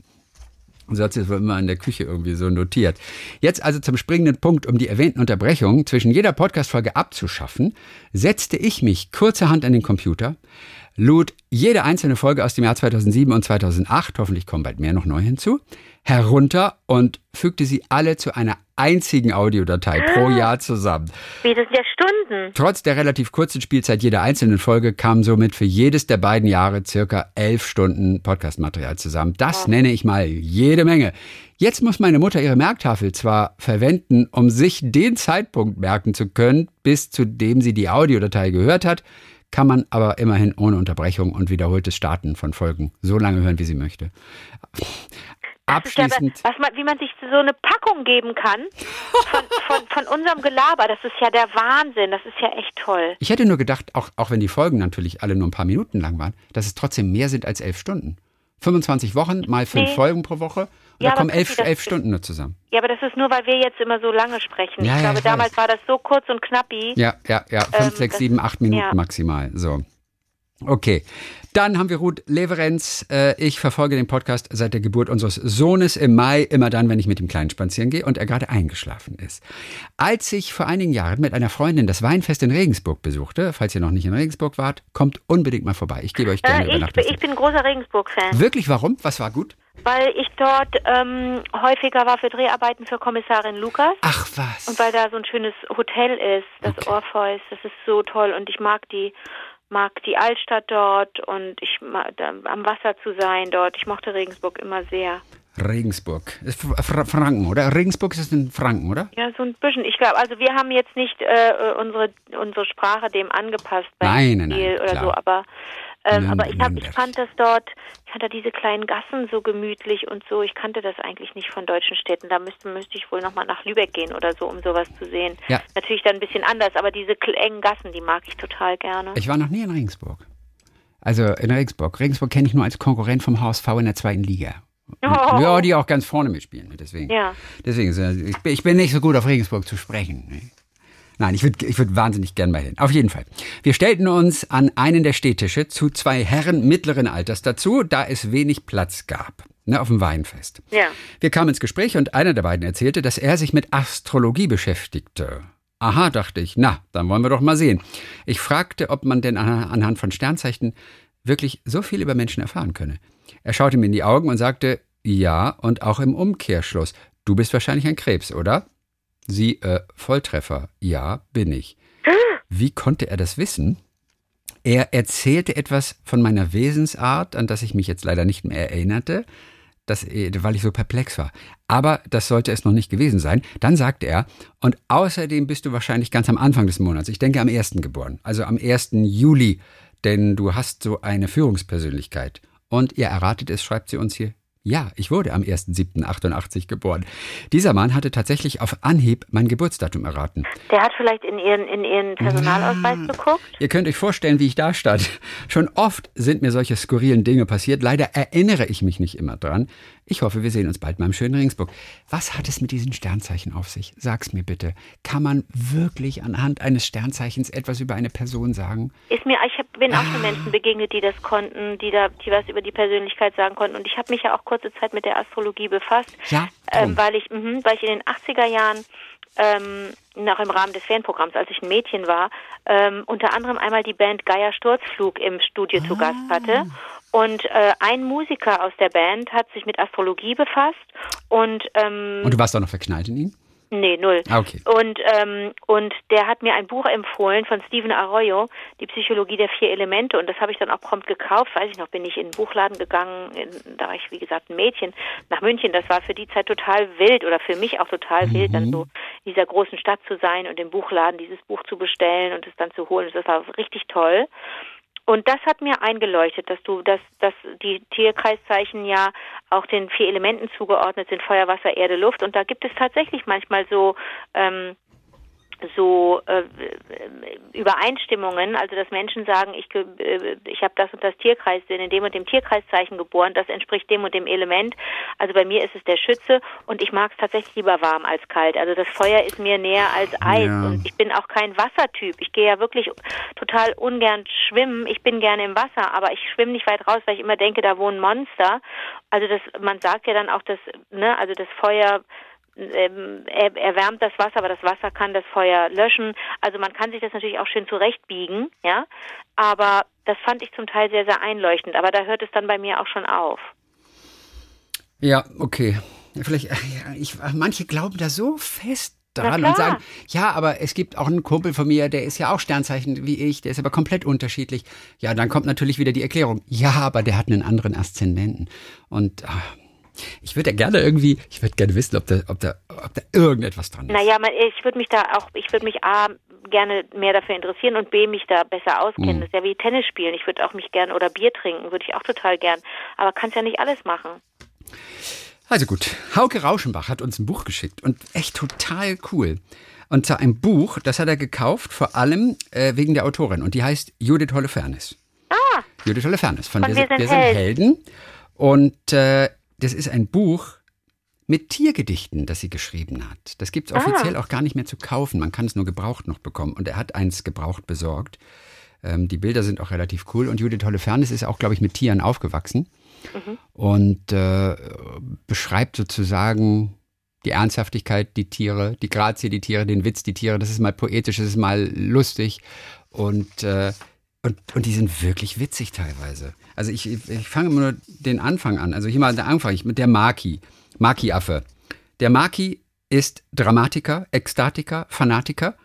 Speaker 2: So hat sie es immer in der Küche irgendwie so notiert. Jetzt also zum springenden Punkt, um die erwähnten Unterbrechungen zwischen jeder Podcast-Folge abzuschaffen, setzte ich mich kurzerhand an den Computer, lud jede einzelne Folge aus dem Jahr 2007 und 2008, hoffentlich kommen bald mehr noch neu hinzu, herunter und fügte sie alle zu einer einzigen Audiodatei pro
Speaker 3: Ah.
Speaker 2: Jahr zusammen.
Speaker 3: Wie, das sind ja Stunden.
Speaker 2: Trotz der relativ kurzen Spielzeit jeder einzelnen Folge kamen somit für jedes der beiden Jahre circa elf Stunden Podcastmaterial zusammen. Das nenne ich mal jede Menge. Jetzt muss meine Mutter ihre Merktafel zwar verwenden, um sich den Zeitpunkt merken zu können, bis zu dem sie die Audiodatei gehört hat, kann man aber immerhin ohne Unterbrechung und wiederholtes Starten von Folgen so lange hören, wie sie möchte.
Speaker 3: Ist ja,
Speaker 2: Abschließend.
Speaker 3: was man, wie man sich so eine Packung geben kann von, von, von unserem Gelaber. Das ist ja der Wahnsinn. Das ist ja echt toll.
Speaker 2: Ich hätte nur gedacht, auch, auch wenn die Folgen natürlich alle nur ein paar Minuten lang waren, dass es trotzdem mehr sind als elf Stunden. 25 Wochen mal fünf
Speaker 3: Nee.
Speaker 2: Folgen pro Woche. Und
Speaker 3: Ja,
Speaker 2: da kommen elf, elf Stunden nur zusammen.
Speaker 3: Ja, aber das ist nur, weil wir jetzt immer so lange sprechen.
Speaker 2: Ja,
Speaker 3: ich
Speaker 2: ja,
Speaker 3: glaube,
Speaker 2: ich
Speaker 3: damals
Speaker 2: weiß.
Speaker 3: war das so kurz und knappi.
Speaker 2: Ja, ja, ja. Fünf,
Speaker 3: Ähm,
Speaker 2: sechs, sieben, acht Minuten
Speaker 3: ja.
Speaker 2: maximal. So. Okay. Dann haben wir Ruth Leverenz. Äh, Ich verfolge den Podcast seit der Geburt unseres Sohnes im Mai, immer dann, wenn ich mit dem Kleinen spazieren gehe und er gerade eingeschlafen ist. Als ich vor einigen Jahren mit einer Freundin das Weinfest in Regensburg besuchte, falls ihr noch nicht in Regensburg wart, kommt unbedingt mal vorbei. Ich gebe euch gerne
Speaker 3: Äh, ich, ich bin großer Regensburg-Fan,
Speaker 2: Wirklich, warum? Was war gut?
Speaker 3: weil ich dort ähm, häufiger war für Dreharbeiten für Kommissarin Lukas.
Speaker 2: Ach was.
Speaker 3: Und weil da so ein schönes Hotel ist, das
Speaker 2: Okay.
Speaker 3: Orpheus, das ist so toll und ich mag die mag die Altstadt dort und ich am Wasser zu sein dort. Ich mochte Regensburg immer sehr.
Speaker 2: Regensburg. Ist Fr- Fr- Franken, oder? Regensburg ist in Franken, oder?
Speaker 3: Ja, so ein bisschen. Ich glaube, also wir haben jetzt nicht äh, äh, unsere unsere Sprache dem angepasst
Speaker 2: Nein, nein, nein,
Speaker 3: oder
Speaker 2: klar.
Speaker 3: so, aber ähm, aber ich hab, ich fand das dort, ich fand da diese kleinen Gassen so gemütlich und so. Ich kannte das eigentlich nicht von deutschen Städten. Da müsste müsste ich wohl noch mal nach Lübeck gehen oder so, um sowas zu sehen.
Speaker 2: Ja.
Speaker 3: Natürlich dann ein bisschen anders, aber diese engen Gassen, die mag ich total gerne.
Speaker 2: Ich war noch nie in Regensburg. Also in Regensburg. Regensburg kenne ich nur als Konkurrent vom HSV in der zweiten Liga.
Speaker 3: Oh.
Speaker 2: Ja, die auch ganz vorne mitspielen. Deswegen.
Speaker 3: Ja.
Speaker 2: Deswegen, ich, bin- ich bin nicht so gut auf Regensburg zu sprechen. Ne? Nein, ich würde ich würd wahnsinnig gern mal hin. Auf jeden Fall. Wir stellten uns an einen der Stehtische zu zwei Herren mittleren Alters dazu, da es wenig Platz gab. Ne, auf dem Weinfest.
Speaker 3: Ja.
Speaker 2: Wir kamen ins Gespräch und einer der beiden erzählte, dass er sich mit Astrologie beschäftigte. Aha, dachte ich, na, dann wollen wir doch mal sehen. Ich fragte, ob man denn an- anhand von Sternzeichen wirklich so viel über Menschen erfahren könne. Er schaute mir in die Augen und sagte, ja, und auch im Umkehrschluss. Du bist wahrscheinlich ein Krebs, oder? Sie, äh, Volltreffer. Ja, bin ich. Wie konnte er das wissen? Er erzählte etwas von meiner Wesensart, an das ich mich jetzt leider nicht mehr erinnerte, das, äh, weil ich so perplex war. Aber das sollte es noch nicht gewesen sein. Dann sagte er, und außerdem bist du wahrscheinlich ganz am Anfang des Monats, ich denke am 1. geboren, also am 1. Juli, denn du hast so eine Führungspersönlichkeit. Und ihr erratet es, schreibt sie uns hier. Ja, ich wurde am 1.7.88 geboren. Dieser Mann hatte tatsächlich auf Anhieb mein Geburtsdatum erraten.
Speaker 3: Der hat vielleicht in ihren in ihren Personalausweis geguckt.
Speaker 2: Ihr könnt euch vorstellen, wie ich da stand. Schon oft sind mir solche skurrilen Dinge passiert. Leider erinnere ich mich nicht immer dran. Ich hoffe, wir sehen uns bald mal im schönen Regensburg. Was hat es mit diesen Sternzeichen auf sich? Sag's mir bitte. Kann man wirklich anhand eines Sternzeichens etwas über eine Person sagen?
Speaker 3: Ist mir, ich hab, bin auch schon Menschen begegnet, die das konnten, die da, die was über die Persönlichkeit sagen konnten. Und ich habe mich ja auch kurze Zeit mit der Astrologie befasst,
Speaker 2: Ja,
Speaker 3: ähm,
Speaker 2: drum.
Speaker 3: weil ich, mhm, weil ich in den 80er Jahren ähm, noch im Rahmen des Fanprogramms, als ich ein Mädchen war, ähm, unter anderem einmal die Band Geier Sturzflug im Studio zu Gast hatte. Und äh, ein Musiker aus der Band hat sich mit Astrologie befasst und ähm,
Speaker 2: Und du warst doch noch verknallt in ihn?
Speaker 3: Nee, null.
Speaker 2: Ah, okay.
Speaker 3: Und, ähm, und der hat mir ein Buch empfohlen von Stephen Arroyo, Die Psychologie der vier Elemente. Und das habe ich dann auch prompt gekauft. Weiß ich noch, bin ich in den Buchladen gegangen, in, da war ich, wie gesagt, ein Mädchen, nach München. Das war für die Zeit total wild oder für mich auch total wild, dann so in dieser großen Stadt zu sein und im Buchladen dieses Buch zu bestellen und es dann zu holen. Das war richtig toll. Und das hat mir eingeleuchtet, dass du, dass, dass die Tierkreiszeichen ja auch den vier Elementen zugeordnet sind, Feuer, Wasser, Erde, Luft. Und da gibt es tatsächlich manchmal so, ähm, so äh, Übereinstimmungen, also dass Menschen sagen, ich, äh, ich habe das und das Tierkreis, bin in dem und dem Tierkreiszeichen geboren, das entspricht dem und dem Element. Also bei mir ist es der Schütze und ich mag es tatsächlich lieber warm als kalt. Also das Feuer ist mir näher als Eis ja. und ich bin auch kein Wassertyp. Ich gehe ja wirklich total ungern schwimmen. Ich bin gerne im Wasser, aber ich schwimme nicht weit raus, weil ich immer denke, da wohnen Monster. Also das, man sagt ja dann auch, dass, ne, also das Feuer ähm, er, erwärmt das Wasser, aber das Wasser kann das Feuer löschen. Also man kann sich das natürlich auch schön zurechtbiegen, ja. Aber das fand ich zum Teil sehr, sehr einleuchtend. Aber da hört es dann bei mir auch schon auf.
Speaker 2: Ja, okay. Vielleicht, ja, ich, manche glauben da so fest dran und sagen, ja, aber es gibt auch einen Kumpel von mir, der ist ja auch Sternzeichen wie ich, der ist aber komplett unterschiedlich. Ja, dann kommt natürlich wieder die Erklärung. Ja, aber der hat einen anderen Aszendenten. Und ach, ich würde ja gerne irgendwie, ich würde gerne wissen, ob da, ob da, ob da irgendetwas dran ist.
Speaker 3: Naja, ich würde mich da auch, ich würde mich A, gerne mehr dafür interessieren und B, mich da besser auskennen. Mhm. Das ist ja wie Tennis spielen. Ich würde auch mich gerne, oder Bier trinken, würde ich auch total gern. Aber kannst ja nicht alles machen.
Speaker 2: Also gut, Hauke Rauschenbach hat uns ein Buch geschickt und echt total cool. Und zwar ein Buch, das hat er gekauft, vor allem äh, wegen der Autorin. Und die heißt Judith Holofernes.
Speaker 3: Ah!
Speaker 2: Judith Holofernes von, von Wir, sind, wir sind Helden. Und äh, das ist ein Buch mit Tiergedichten, das sie geschrieben hat. Das gibt es offiziell ah. auch gar nicht mehr zu kaufen. Man kann es nur gebraucht noch bekommen. Und er hat eins gebraucht besorgt. Ähm, die Bilder sind auch relativ cool. Und Judith Holofernes ist auch, glaube ich, mit Tieren aufgewachsen. Mhm. Und äh, beschreibt sozusagen die Ernsthaftigkeit, die Tiere, die Grazie, die Tiere, den Witz, die Tiere. Das ist mal poetisch, das ist mal lustig. Und äh, und, und die sind wirklich witzig teilweise. Also ich, ich fange nur den Anfang an. Also hier mal der Anfang mit der Maki. Maki-Affe. Der Maki ist Dramatiker, Ekstatiker, Fanatiker.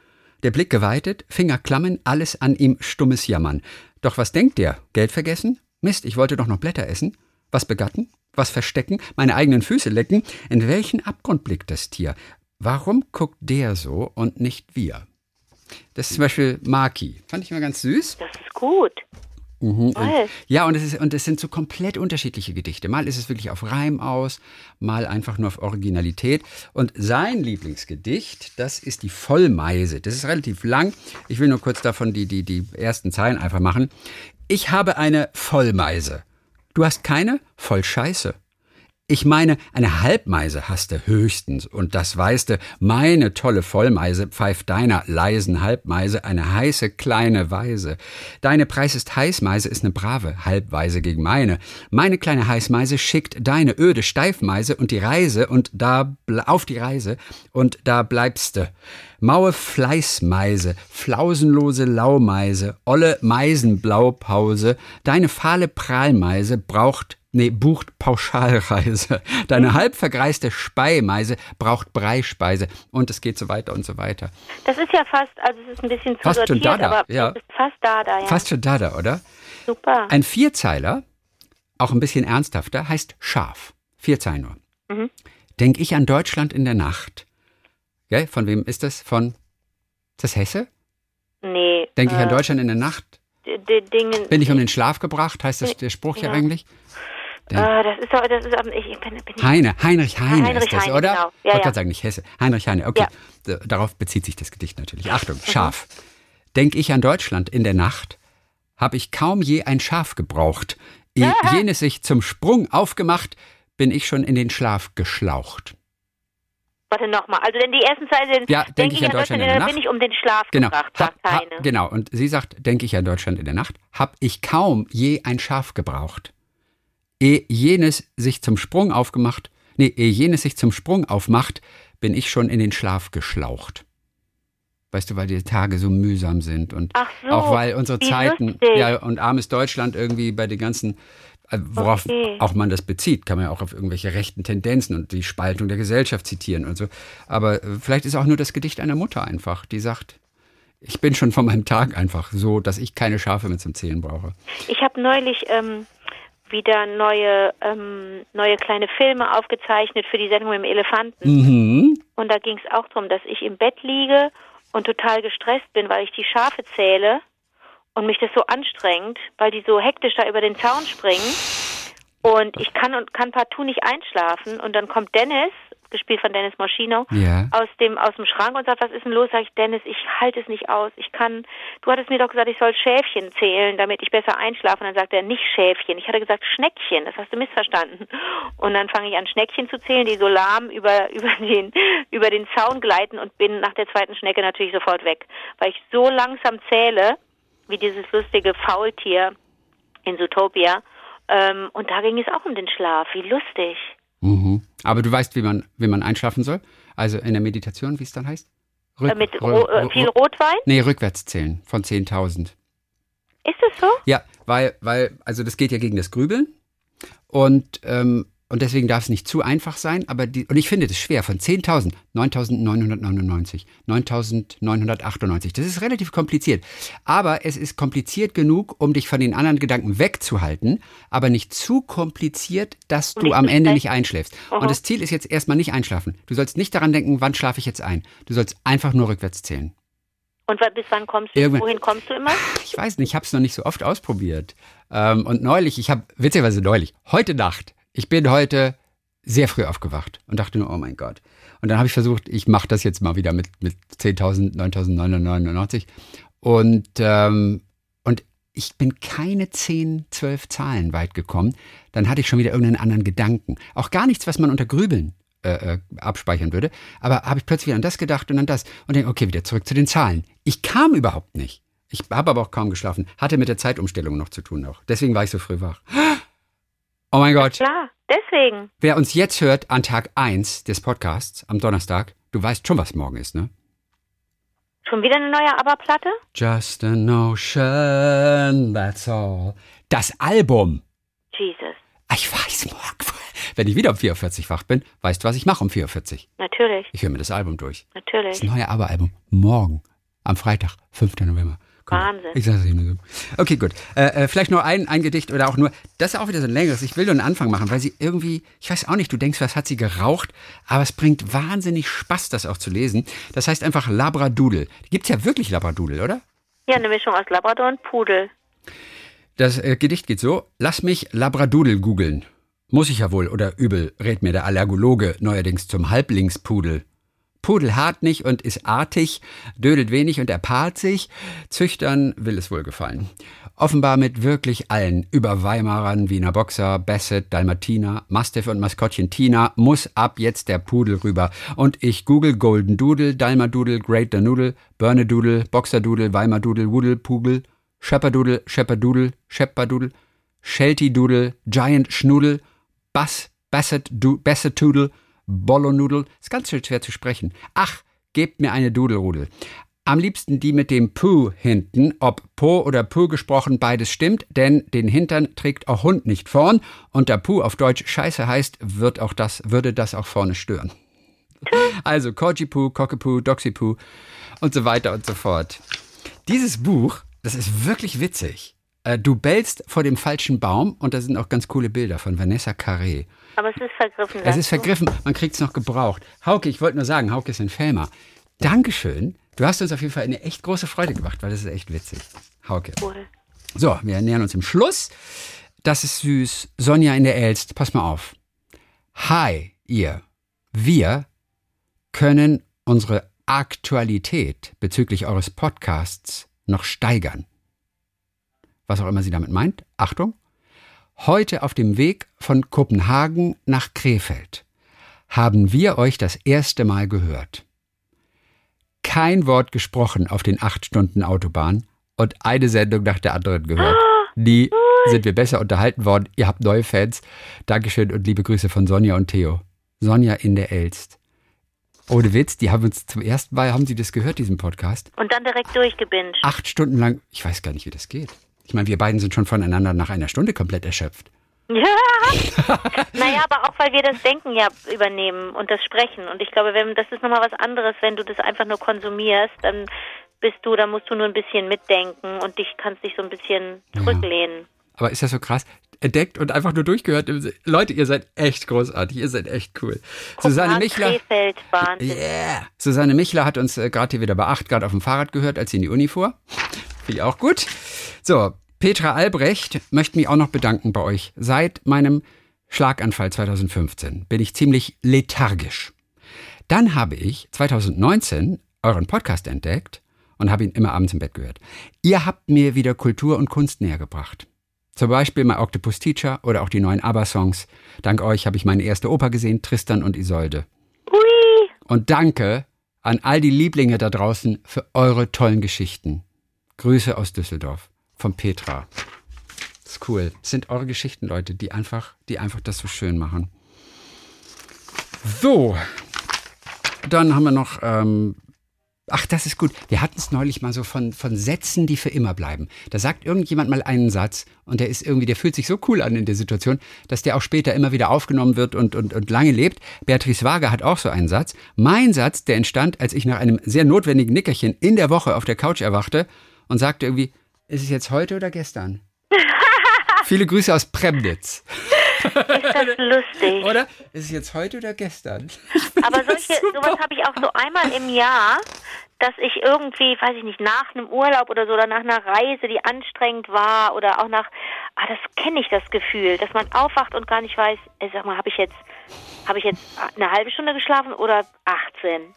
Speaker 2: Der Blick geweitet, Finger klammen, alles an ihm stummes Jammern. Doch was denkt der? Geld vergessen? Mist, ich wollte doch noch Blätter essen. Was begatten? Was verstecken? Meine eigenen Füße lecken? In welchen Abgrund blickt das Tier? Warum guckt der so und nicht wir? Das ist zum Beispiel Maki. Fand ich immer ganz süß.
Speaker 3: Das ist gut.
Speaker 2: Mhm. Und, ja, und es, ist, und es sind so komplett unterschiedliche Gedichte. Mal ist es wirklich auf Reim aus, mal einfach nur auf Originalität. Und sein Lieblingsgedicht, das ist die Vollmeise. Das ist relativ lang. Ich will nur kurz davon die, die, die ersten Zeilen einfach machen. Ich habe eine Vollmeise. Du hast keine? Voll Scheiße. Ich meine, eine Halbmeise hast du höchstens, und das weißt du, meine tolle Vollmeise pfeift deiner leisen Halbmeise eine heiße kleine Weise. Deine Preis ist Heißmeise ist ne brave Halbweise gegen meine. Meine kleine Heißmeise schickt deine öde Steifmeise und die Reise und da auf die Reise und da bleibste. Maue Fleißmeise, flausenlose Laumeise, olle Meisenblaupause, deine fahle Prahlmeise braucht Nee, bucht Pauschalreise. Deine halb vergreiste Speimeise braucht Breispeise. Und es geht so weiter und so weiter.
Speaker 3: Das ist ja fast, also es ist ein bisschen zu fast sortiert, schon Dada, aber ja. fast Dada, ja.
Speaker 2: Fast schon Dada, oder?
Speaker 3: Super.
Speaker 2: Ein Vierzeiler, auch ein bisschen ernsthafter, heißt Schaf. Vier Zeilen nur. Mhm. Denk ich an Deutschland in der Nacht. Ja, von wem ist das? Von, ist das Hesse?
Speaker 3: Nee.
Speaker 2: Denk ich an äh, Deutschland in der Nacht? Dingen, Bin ich um den Schlaf gebracht, heißt das der Spruch ja, ja eigentlich?
Speaker 3: Äh, das ist doch, das ist, ich bin, bin
Speaker 2: Heine, Heinrich Heine Heinrich ist das, Heine, oder? Genau. Ja, ich wollte ja. gerade sagen, nicht Hesse. Heinrich Heine, okay. Ja. Darauf bezieht sich das Gedicht natürlich. Achtung, mhm. Schaf. Mhm. Denk ich an Deutschland in der Nacht, habe ich kaum je ein Schaf gebraucht. Ehe jenes sich zum Sprung aufgemacht, bin ich schon in den Schlaf geschlaucht.
Speaker 3: Warte nochmal, also denn die ersten Zeilen sind,
Speaker 2: ja, denke denk ich an Deutschland in der Nacht.
Speaker 3: bin ich um den Schlaf
Speaker 2: genau.
Speaker 3: gebracht,
Speaker 2: sagt ha, ha, Genau, und sie sagt, denke ich an Deutschland in der Nacht, habe ich kaum je ein Schaf gebraucht ehe jenes sich zum Sprung aufgemacht, nee, ehe jenes sich zum Sprung aufmacht, bin ich schon in den Schlaf geschlaucht. Weißt du, weil die Tage so mühsam sind und
Speaker 3: so,
Speaker 2: auch weil unsere Zeiten, lustig. ja, und armes Deutschland irgendwie bei den ganzen, äh, worauf okay. auch man das bezieht, kann man ja auch auf irgendwelche rechten Tendenzen und die Spaltung der Gesellschaft zitieren und so. Aber äh, vielleicht ist auch nur das Gedicht einer Mutter einfach, die sagt, ich bin schon von meinem Tag einfach so, dass ich keine Schafe mehr zum Zählen brauche.
Speaker 3: Ich habe neulich ähm, wieder neue, ähm, neue kleine Filme aufgezeichnet für die Sendung mit dem Elefanten. Mhm. Und da ging es auch darum, dass ich im Bett liege und total gestresst bin, weil ich die Schafe zähle und mich das so anstrengt, weil die so hektisch da über den Zaun springen. Und ich kann und kann partout nicht einschlafen. Und dann kommt Dennis gespielt von Dennis Moschino,
Speaker 2: Ja.
Speaker 3: aus dem aus dem Schrank und sagt, was ist denn los? Sag ich, Dennis, ich halte es nicht aus. Ich kann, du hattest mir doch gesagt, ich soll Schäfchen zählen, damit ich besser einschlafe. Und dann sagt er, nicht Schäfchen. Ich hatte gesagt Schneckchen, das hast du missverstanden. Und dann fange ich an, Schneckchen zu zählen, die so lahm über, über den, über den Zaun gleiten und bin nach der zweiten Schnecke natürlich sofort weg. Weil ich so langsam zähle, wie dieses lustige Faultier in Zootopia. Ähm, und da ging es auch um den Schlaf. Wie lustig.
Speaker 2: Mhm. Aber du weißt, wie man, wie man einschlafen soll? Also in der Meditation, wie es dann heißt? Rück,
Speaker 3: Äh, mit Ro äh,
Speaker 2: rü-
Speaker 3: viel Rotwein?
Speaker 2: Nee, rückwärts zählen von 10.000.
Speaker 3: Ist es so?
Speaker 2: Ja, weil, weil, also das geht ja gegen das Grübeln und, ähm, und deswegen darf es nicht zu einfach sein, aber die, und ich finde das schwer, von 10.000, 9.999, 9.998, das ist relativ kompliziert, aber es ist kompliziert genug, um dich von den anderen Gedanken wegzuhalten, aber nicht zu kompliziert, dass du am Ende nicht einschläfst. Und das Ziel ist jetzt erstmal nicht einschlafen. Du sollst nicht daran denken, wann schlafe ich jetzt ein. Du sollst einfach nur rückwärts zählen.
Speaker 3: Und bis wann kommst du?
Speaker 2: Irgendwann-
Speaker 3: Wohin kommst du immer?
Speaker 2: Ich weiß nicht, ich habe es noch nicht so oft ausprobiert. Ähm, und neulich, ich habe, witzigerweise neulich, heute Nacht, ich bin heute sehr früh aufgewacht und dachte nur, oh mein Gott. Und dann habe ich versucht, ich mache das jetzt mal wieder mit, mit 10.000, 9.999. Und, ähm, und ich bin keine 10, 12 Zahlen weit gekommen. Dann hatte ich schon wieder irgendeinen anderen Gedanken. Auch gar nichts, was man unter Grübeln äh, äh, abspeichern würde. Aber habe ich plötzlich an das gedacht und an das. Und denke, okay, wieder zurück zu den Zahlen. Ich kam überhaupt nicht. Ich habe aber auch kaum geschlafen. Hatte mit der Zeitumstellung noch zu tun auch. Deswegen war ich so früh wach. Oh mein Gott.
Speaker 3: Klar, deswegen.
Speaker 2: Wer uns jetzt hört an Tag 1 des Podcasts am Donnerstag, du weißt schon, was morgen ist, ne?
Speaker 3: Schon wieder eine neue ABBA-Platte?
Speaker 2: Just a notion, that's all. Das Album.
Speaker 3: Jesus.
Speaker 2: Ich weiß morgen. Wenn ich wieder um 44 wach bin, weißt du, was ich mache um 44?
Speaker 3: Natürlich,
Speaker 2: Ich höre mir das Album durch.
Speaker 3: natürlich.
Speaker 2: Das neue ABBA-Album. Morgen. Am Freitag, 5. November. Guck,
Speaker 3: Wahnsinn.
Speaker 2: Ich sag's Ihnen so. Okay, gut. Äh, äh, vielleicht nur ein, ein Gedicht oder auch nur, das ist auch wieder so ein längeres. Ich will nur einen Anfang machen, weil sie irgendwie, ich weiß auch nicht, du denkst, was hat sie geraucht, aber es bringt wahnsinnig Spaß, das auch zu lesen. Das heißt einfach Labradudel. Die gibt's ja wirklich Labradudel, oder?
Speaker 3: Ja, eine Mischung aus Labrador und Pudel.
Speaker 2: Das äh, Gedicht geht so: Lass mich Labradudel googeln. Muss ich ja wohl oder übel, rät mir der Allergologe neuerdings zum Halblingspudel. Pudel hart nicht und ist artig, dödelt wenig und er paart sich, züchtern will es wohl gefallen. Offenbar mit wirklich allen, über Weimarern, Wiener Boxer, Basset, Dalmatiner, Mastiff und Maskottchen Tina, muss ab jetzt der Pudel rüber. Und ich google Golden Doodle, Dalmadudel, Great Danudel, Burnedoodle, Boxerdoodle, Weimardoodle, Woodle, Pugel, Schepperdoodle, Schepperdoodle, Schepperdoodle, Shelty-Doodle, Giant Schnudel, Bass, Basset, du, Bassetoodle, Bollonoodle. Ist ganz schön schwer zu sprechen. Ach, gebt mir eine Dudelrudel. Am liebsten die mit dem Puh hinten, ob Po oder Puh gesprochen, beides stimmt, denn den Hintern trägt auch Hund nicht vorn und da Puh auf Deutsch Scheiße heißt, wird auch das, würde das auch vorne stören. Also Kojipu, Kokepu, Doxipu und so weiter und so fort. Dieses Buch, das ist wirklich witzig. Äh, Du bellst vor dem falschen Baum und da sind auch ganz coole Bilder von Vanessa Carré.
Speaker 3: Aber es ist vergriffen.
Speaker 2: Es ist vergriffen, man kriegt es noch gebraucht. Hauke, ich wollte nur sagen, Hauke ist in Felmer. Dankeschön. Du hast uns auf jeden Fall eine echt große Freude gemacht, weil das ist echt witzig. Hauke.
Speaker 3: Cool.
Speaker 2: So, wir nähern uns im Schluss. Das ist süß. Sonja in der Elst, pass mal auf. Hi, ihr. Wir können unsere Aktualität bezüglich eures Podcasts noch steigern. Was auch immer sie damit meint. Achtung. Heute auf dem Weg von Kopenhagen nach Krefeld haben wir euch das erste Mal gehört. Kein Wort gesprochen auf den acht Stunden Autobahn und eine Sendung nach der anderen gehört. Nie sind wir besser unterhalten worden. Ihr habt neue Fans. Dankeschön und liebe Grüße von Sonja und Theo. Sonja in der Elst. Ohne Witz, die haben uns zum ersten Mal, haben sie das gehört, diesen Podcast?
Speaker 3: Und dann direkt durchgebinged.
Speaker 2: Acht Stunden lang, ich weiß gar nicht, wie das geht. Ich meine, wir beiden sind schon voneinander nach einer Stunde komplett erschöpft.
Speaker 3: Ja. naja, aber auch weil wir das Denken ja übernehmen und das Sprechen. Und ich glaube, wenn das ist nochmal was anderes, wenn du das einfach nur konsumierst, dann bist du, dann musst du nur ein bisschen mitdenken und dich kannst dich so ein bisschen zurücklehnen.
Speaker 2: Aber ist das so krass? Entdeckt und einfach nur durchgehört. Leute, ihr seid echt großartig, ihr seid echt cool. Susanne Michler.
Speaker 3: Krefeld, Wahnsinn.
Speaker 2: Yeah. Susanne Michler hat uns äh, gerade hier wieder bei 8 Grad auf dem Fahrrad gehört, als sie in die Uni fuhr. Finde ich auch gut. So, Petra Albrecht möchte mich auch noch bedanken bei euch. Seit meinem Schlaganfall 2015 bin ich ziemlich lethargisch. Dann habe ich 2019 euren Podcast entdeckt und habe ihn immer abends im Bett gehört. Ihr habt mir wieder Kultur und Kunst näher gebracht. Zum Beispiel My Octopus Teacher oder auch die neuen ABBA-Songs. Dank euch habe ich meine erste Oper gesehen, Tristan und Isolde.
Speaker 3: Hui.
Speaker 2: Und danke an all die Lieblinge da draußen für eure tollen Geschichten. Grüße aus Düsseldorf von Petra. Das ist cool. Das sind eure Geschichten, Leute, die einfach, die einfach das so schön machen. So, dann haben wir noch ähm, Ach, das ist gut. Wir hatten es neulich mal so von, von Sätzen, die für immer bleiben. Da sagt irgendjemand mal einen Satz und der ist irgendwie, der fühlt sich so cool an in der Situation, dass der auch später immer wieder aufgenommen wird und, und, und lange lebt. Beatrice Wager hat auch so einen Satz. Mein Satz, der entstand, als ich nach einem sehr notwendigen Nickerchen in der Woche auf der Couch erwachte und sagte irgendwie, ist es jetzt heute oder gestern? Viele Grüße aus Premnitz.
Speaker 3: Ist das lustig.
Speaker 2: Oder? Ist es jetzt heute oder gestern?
Speaker 3: Aber solche, sowas habe ich auch so einmal im Jahr, dass ich irgendwie, weiß ich nicht, nach einem Urlaub oder so oder nach einer Reise, die anstrengend war oder auch nach, ah, das kenne ich das Gefühl, dass man aufwacht und gar nicht weiß, ich sag mal, habe ich jetzt, habe ich jetzt eine halbe Stunde geschlafen oder 18?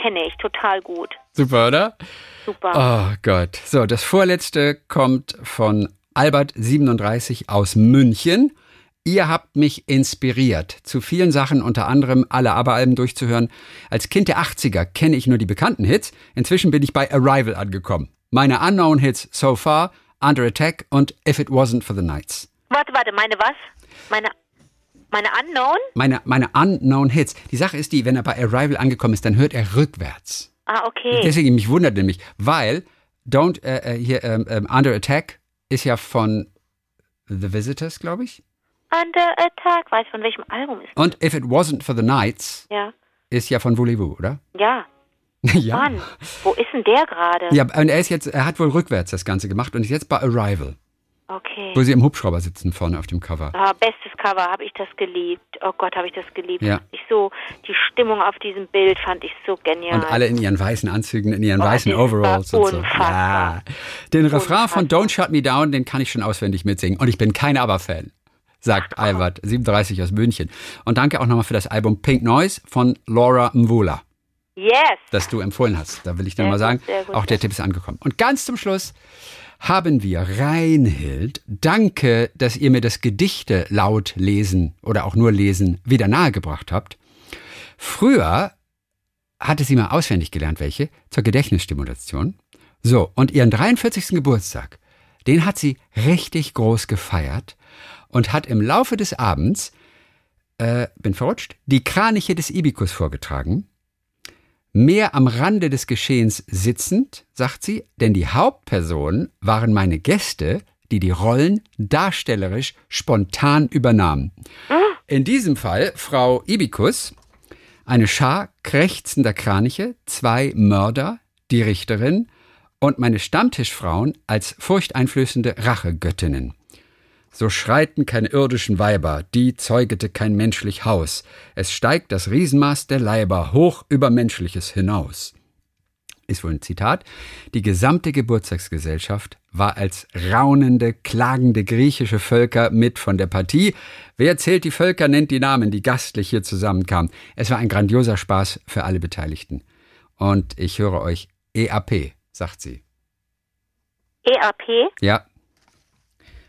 Speaker 3: Kenne ich total gut.
Speaker 2: Super, oder?
Speaker 3: Super.
Speaker 2: Oh Gott. So, das vorletzte kommt von Albert37 aus München. Ihr habt mich inspiriert, zu vielen Sachen, unter anderem alle ABBA-Alben durchzuhören. Als Kind der 80er kenne ich nur die bekannten Hits. Inzwischen bin ich bei Arrival angekommen. Meine Unknown Hits So Far, Under Attack und If It Wasn't for the Nights.
Speaker 3: Warte, warte, meine was? Meine, meine Unknown?
Speaker 2: Meine, meine Unknown Hits. Die Sache ist die, wenn er bei Arrival angekommen ist, dann hört er rückwärts.
Speaker 3: Ah, okay.
Speaker 2: Deswegen, mich wundert nämlich, weil Don't, äh, äh, hier, ähm, ähm, Under Attack ist ja von The Visitors, glaube ich.
Speaker 3: Under Attack, weiß von welchem Album ist.
Speaker 2: Und If It Wasn't for the Nights
Speaker 3: Ja.
Speaker 2: ist ja von Voulez-Vous, oder?
Speaker 3: Ja.
Speaker 2: ja.
Speaker 3: Mann, wo ist denn der gerade?
Speaker 2: Ja, und er ist jetzt, er hat wohl rückwärts das Ganze gemacht und ist jetzt bei Arrival,
Speaker 3: Okay.
Speaker 2: wo sie im Hubschrauber sitzen vorne auf dem Cover.
Speaker 3: Ah, bestes Cover, habe ich das geliebt. Oh Gott, habe ich das geliebt.
Speaker 2: Ja.
Speaker 3: Ich so, die Stimmung auf diesem Bild fand ich so genial.
Speaker 2: Und alle in ihren weißen Anzügen, in ihren
Speaker 3: Oh,
Speaker 2: weißen Overalls und so. Ja. Den Refrain von
Speaker 3: Unfassbar.
Speaker 2: Don't Shut Me Down, den kann ich schon auswendig mitsingen. Und ich bin kein ABBA-Fan, sagt Albert, 37 aus München. Und danke auch nochmal für das Album Pink Noise von Laura Mvula,
Speaker 3: yes.
Speaker 2: das du empfohlen hast. Da will ich dir mal sagen, auch der Tipp ist angekommen. Und ganz zum Schluss haben wir Reinhild. Danke, dass ihr mir das Gedichte laut lesen oder auch nur lesen wieder nahegebracht habt. Früher hatte sie mal auswendig gelernt, welche, zur Gedächtnisstimulation. So, und ihren 43. Geburtstag, den hat sie richtig groß gefeiert und hat im Laufe des Abends, äh, bin verrutscht, die Kraniche des Ibikus vorgetragen. Mehr am Rande des Geschehens sitzend, sagt sie, denn die Hauptpersonen waren meine Gäste, die die Rollen darstellerisch spontan übernahmen. In diesem Fall Frau Ibikus, eine Schar krächzender Kraniche, zwei Mörder, die Richterin und meine Stammtischfrauen als furchteinflößende Rachegöttinnen. So schreiten keine irdischen Weiber, die zeugete kein menschlich Haus. Es steigt das Riesenmaß der Leiber hoch über Menschliches hinaus. Ist wohl ein Zitat. Die gesamte Geburtstagsgesellschaft war als raunende, klagende griechische Völker mit von der Partie. Wer zählt die Völker, nennt die Namen, die gastlich hier zusammenkamen. Es war ein grandioser Spaß für alle Beteiligten. Und ich höre euch EAP, sagt sie.
Speaker 3: EAP?
Speaker 2: Ja.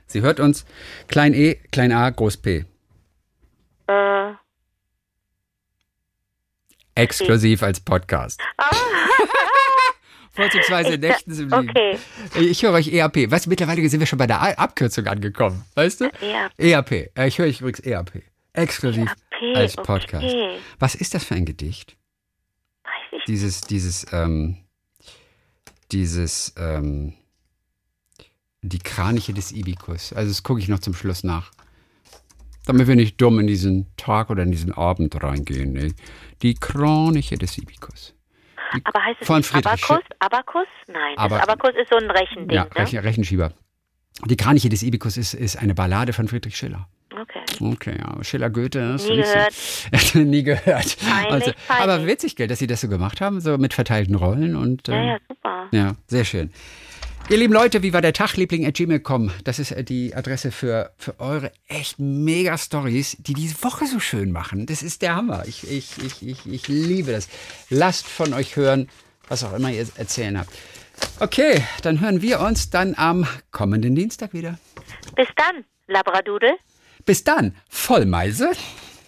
Speaker 2: Sie hört uns klein e, klein a, groß p.
Speaker 3: Äh,
Speaker 2: Exklusiv als Podcast. Vorzugsweise nächtens im Liegen.
Speaker 3: okay.
Speaker 2: Ich höre euch EAP. Du, mittlerweile sind wir schon bei der A Abkürzung angekommen. Weißt du?
Speaker 3: EAP.
Speaker 2: EAP. Äh, Ich höre euch übrigens EAP. Exklusiv
Speaker 3: EAP,
Speaker 2: als Podcast.
Speaker 3: okay.
Speaker 2: Was ist das für ein Gedicht?
Speaker 3: Weiß ich.
Speaker 2: Dieses, dieses, ähm, dieses, ähm, die Kraniche des Ibikus. Also das gucke ich noch zum Schluss nach. Damit wir nicht dumm in diesen Tag oder in diesen Abend reingehen. Ne? Die Kraniche des Ibikus.
Speaker 3: Aber heißt es
Speaker 2: von Friedrich
Speaker 3: Abakus? Abakus? Nein,
Speaker 2: Aber-
Speaker 3: das Abakus ist so ein Rechending,
Speaker 2: Ja,
Speaker 3: ne?
Speaker 2: Rechen, Rechenschieber. Die Kraniche des Ibikus ist, ist eine Ballade von Friedrich Schiller.
Speaker 3: Okay.
Speaker 2: Okay, ja. Schiller Goethe. ist
Speaker 3: Nie gehört.
Speaker 2: Nie gehört. Also, aber witzig, gell, dass Sie das so gemacht haben, so mit verteilten Rollen und
Speaker 3: Ja,
Speaker 2: ähm,
Speaker 3: ja, super.
Speaker 2: ja, sehr schön. Ihr lieben Leute, wie war der Tag? Liebling at gmail.com. Das ist äh, die Adresse für, für eure echt mega Stories, die diese Woche so schön machen. Das ist der Hammer. Ich, ich, ich, ich, ich liebe das. Lasst von euch hören, was auch immer ihr erzählen habt. Okay, dann hören wir uns dann am kommenden Dienstag wieder.
Speaker 3: Bis dann, Labradudel.
Speaker 2: Bis dann, Vollmeise.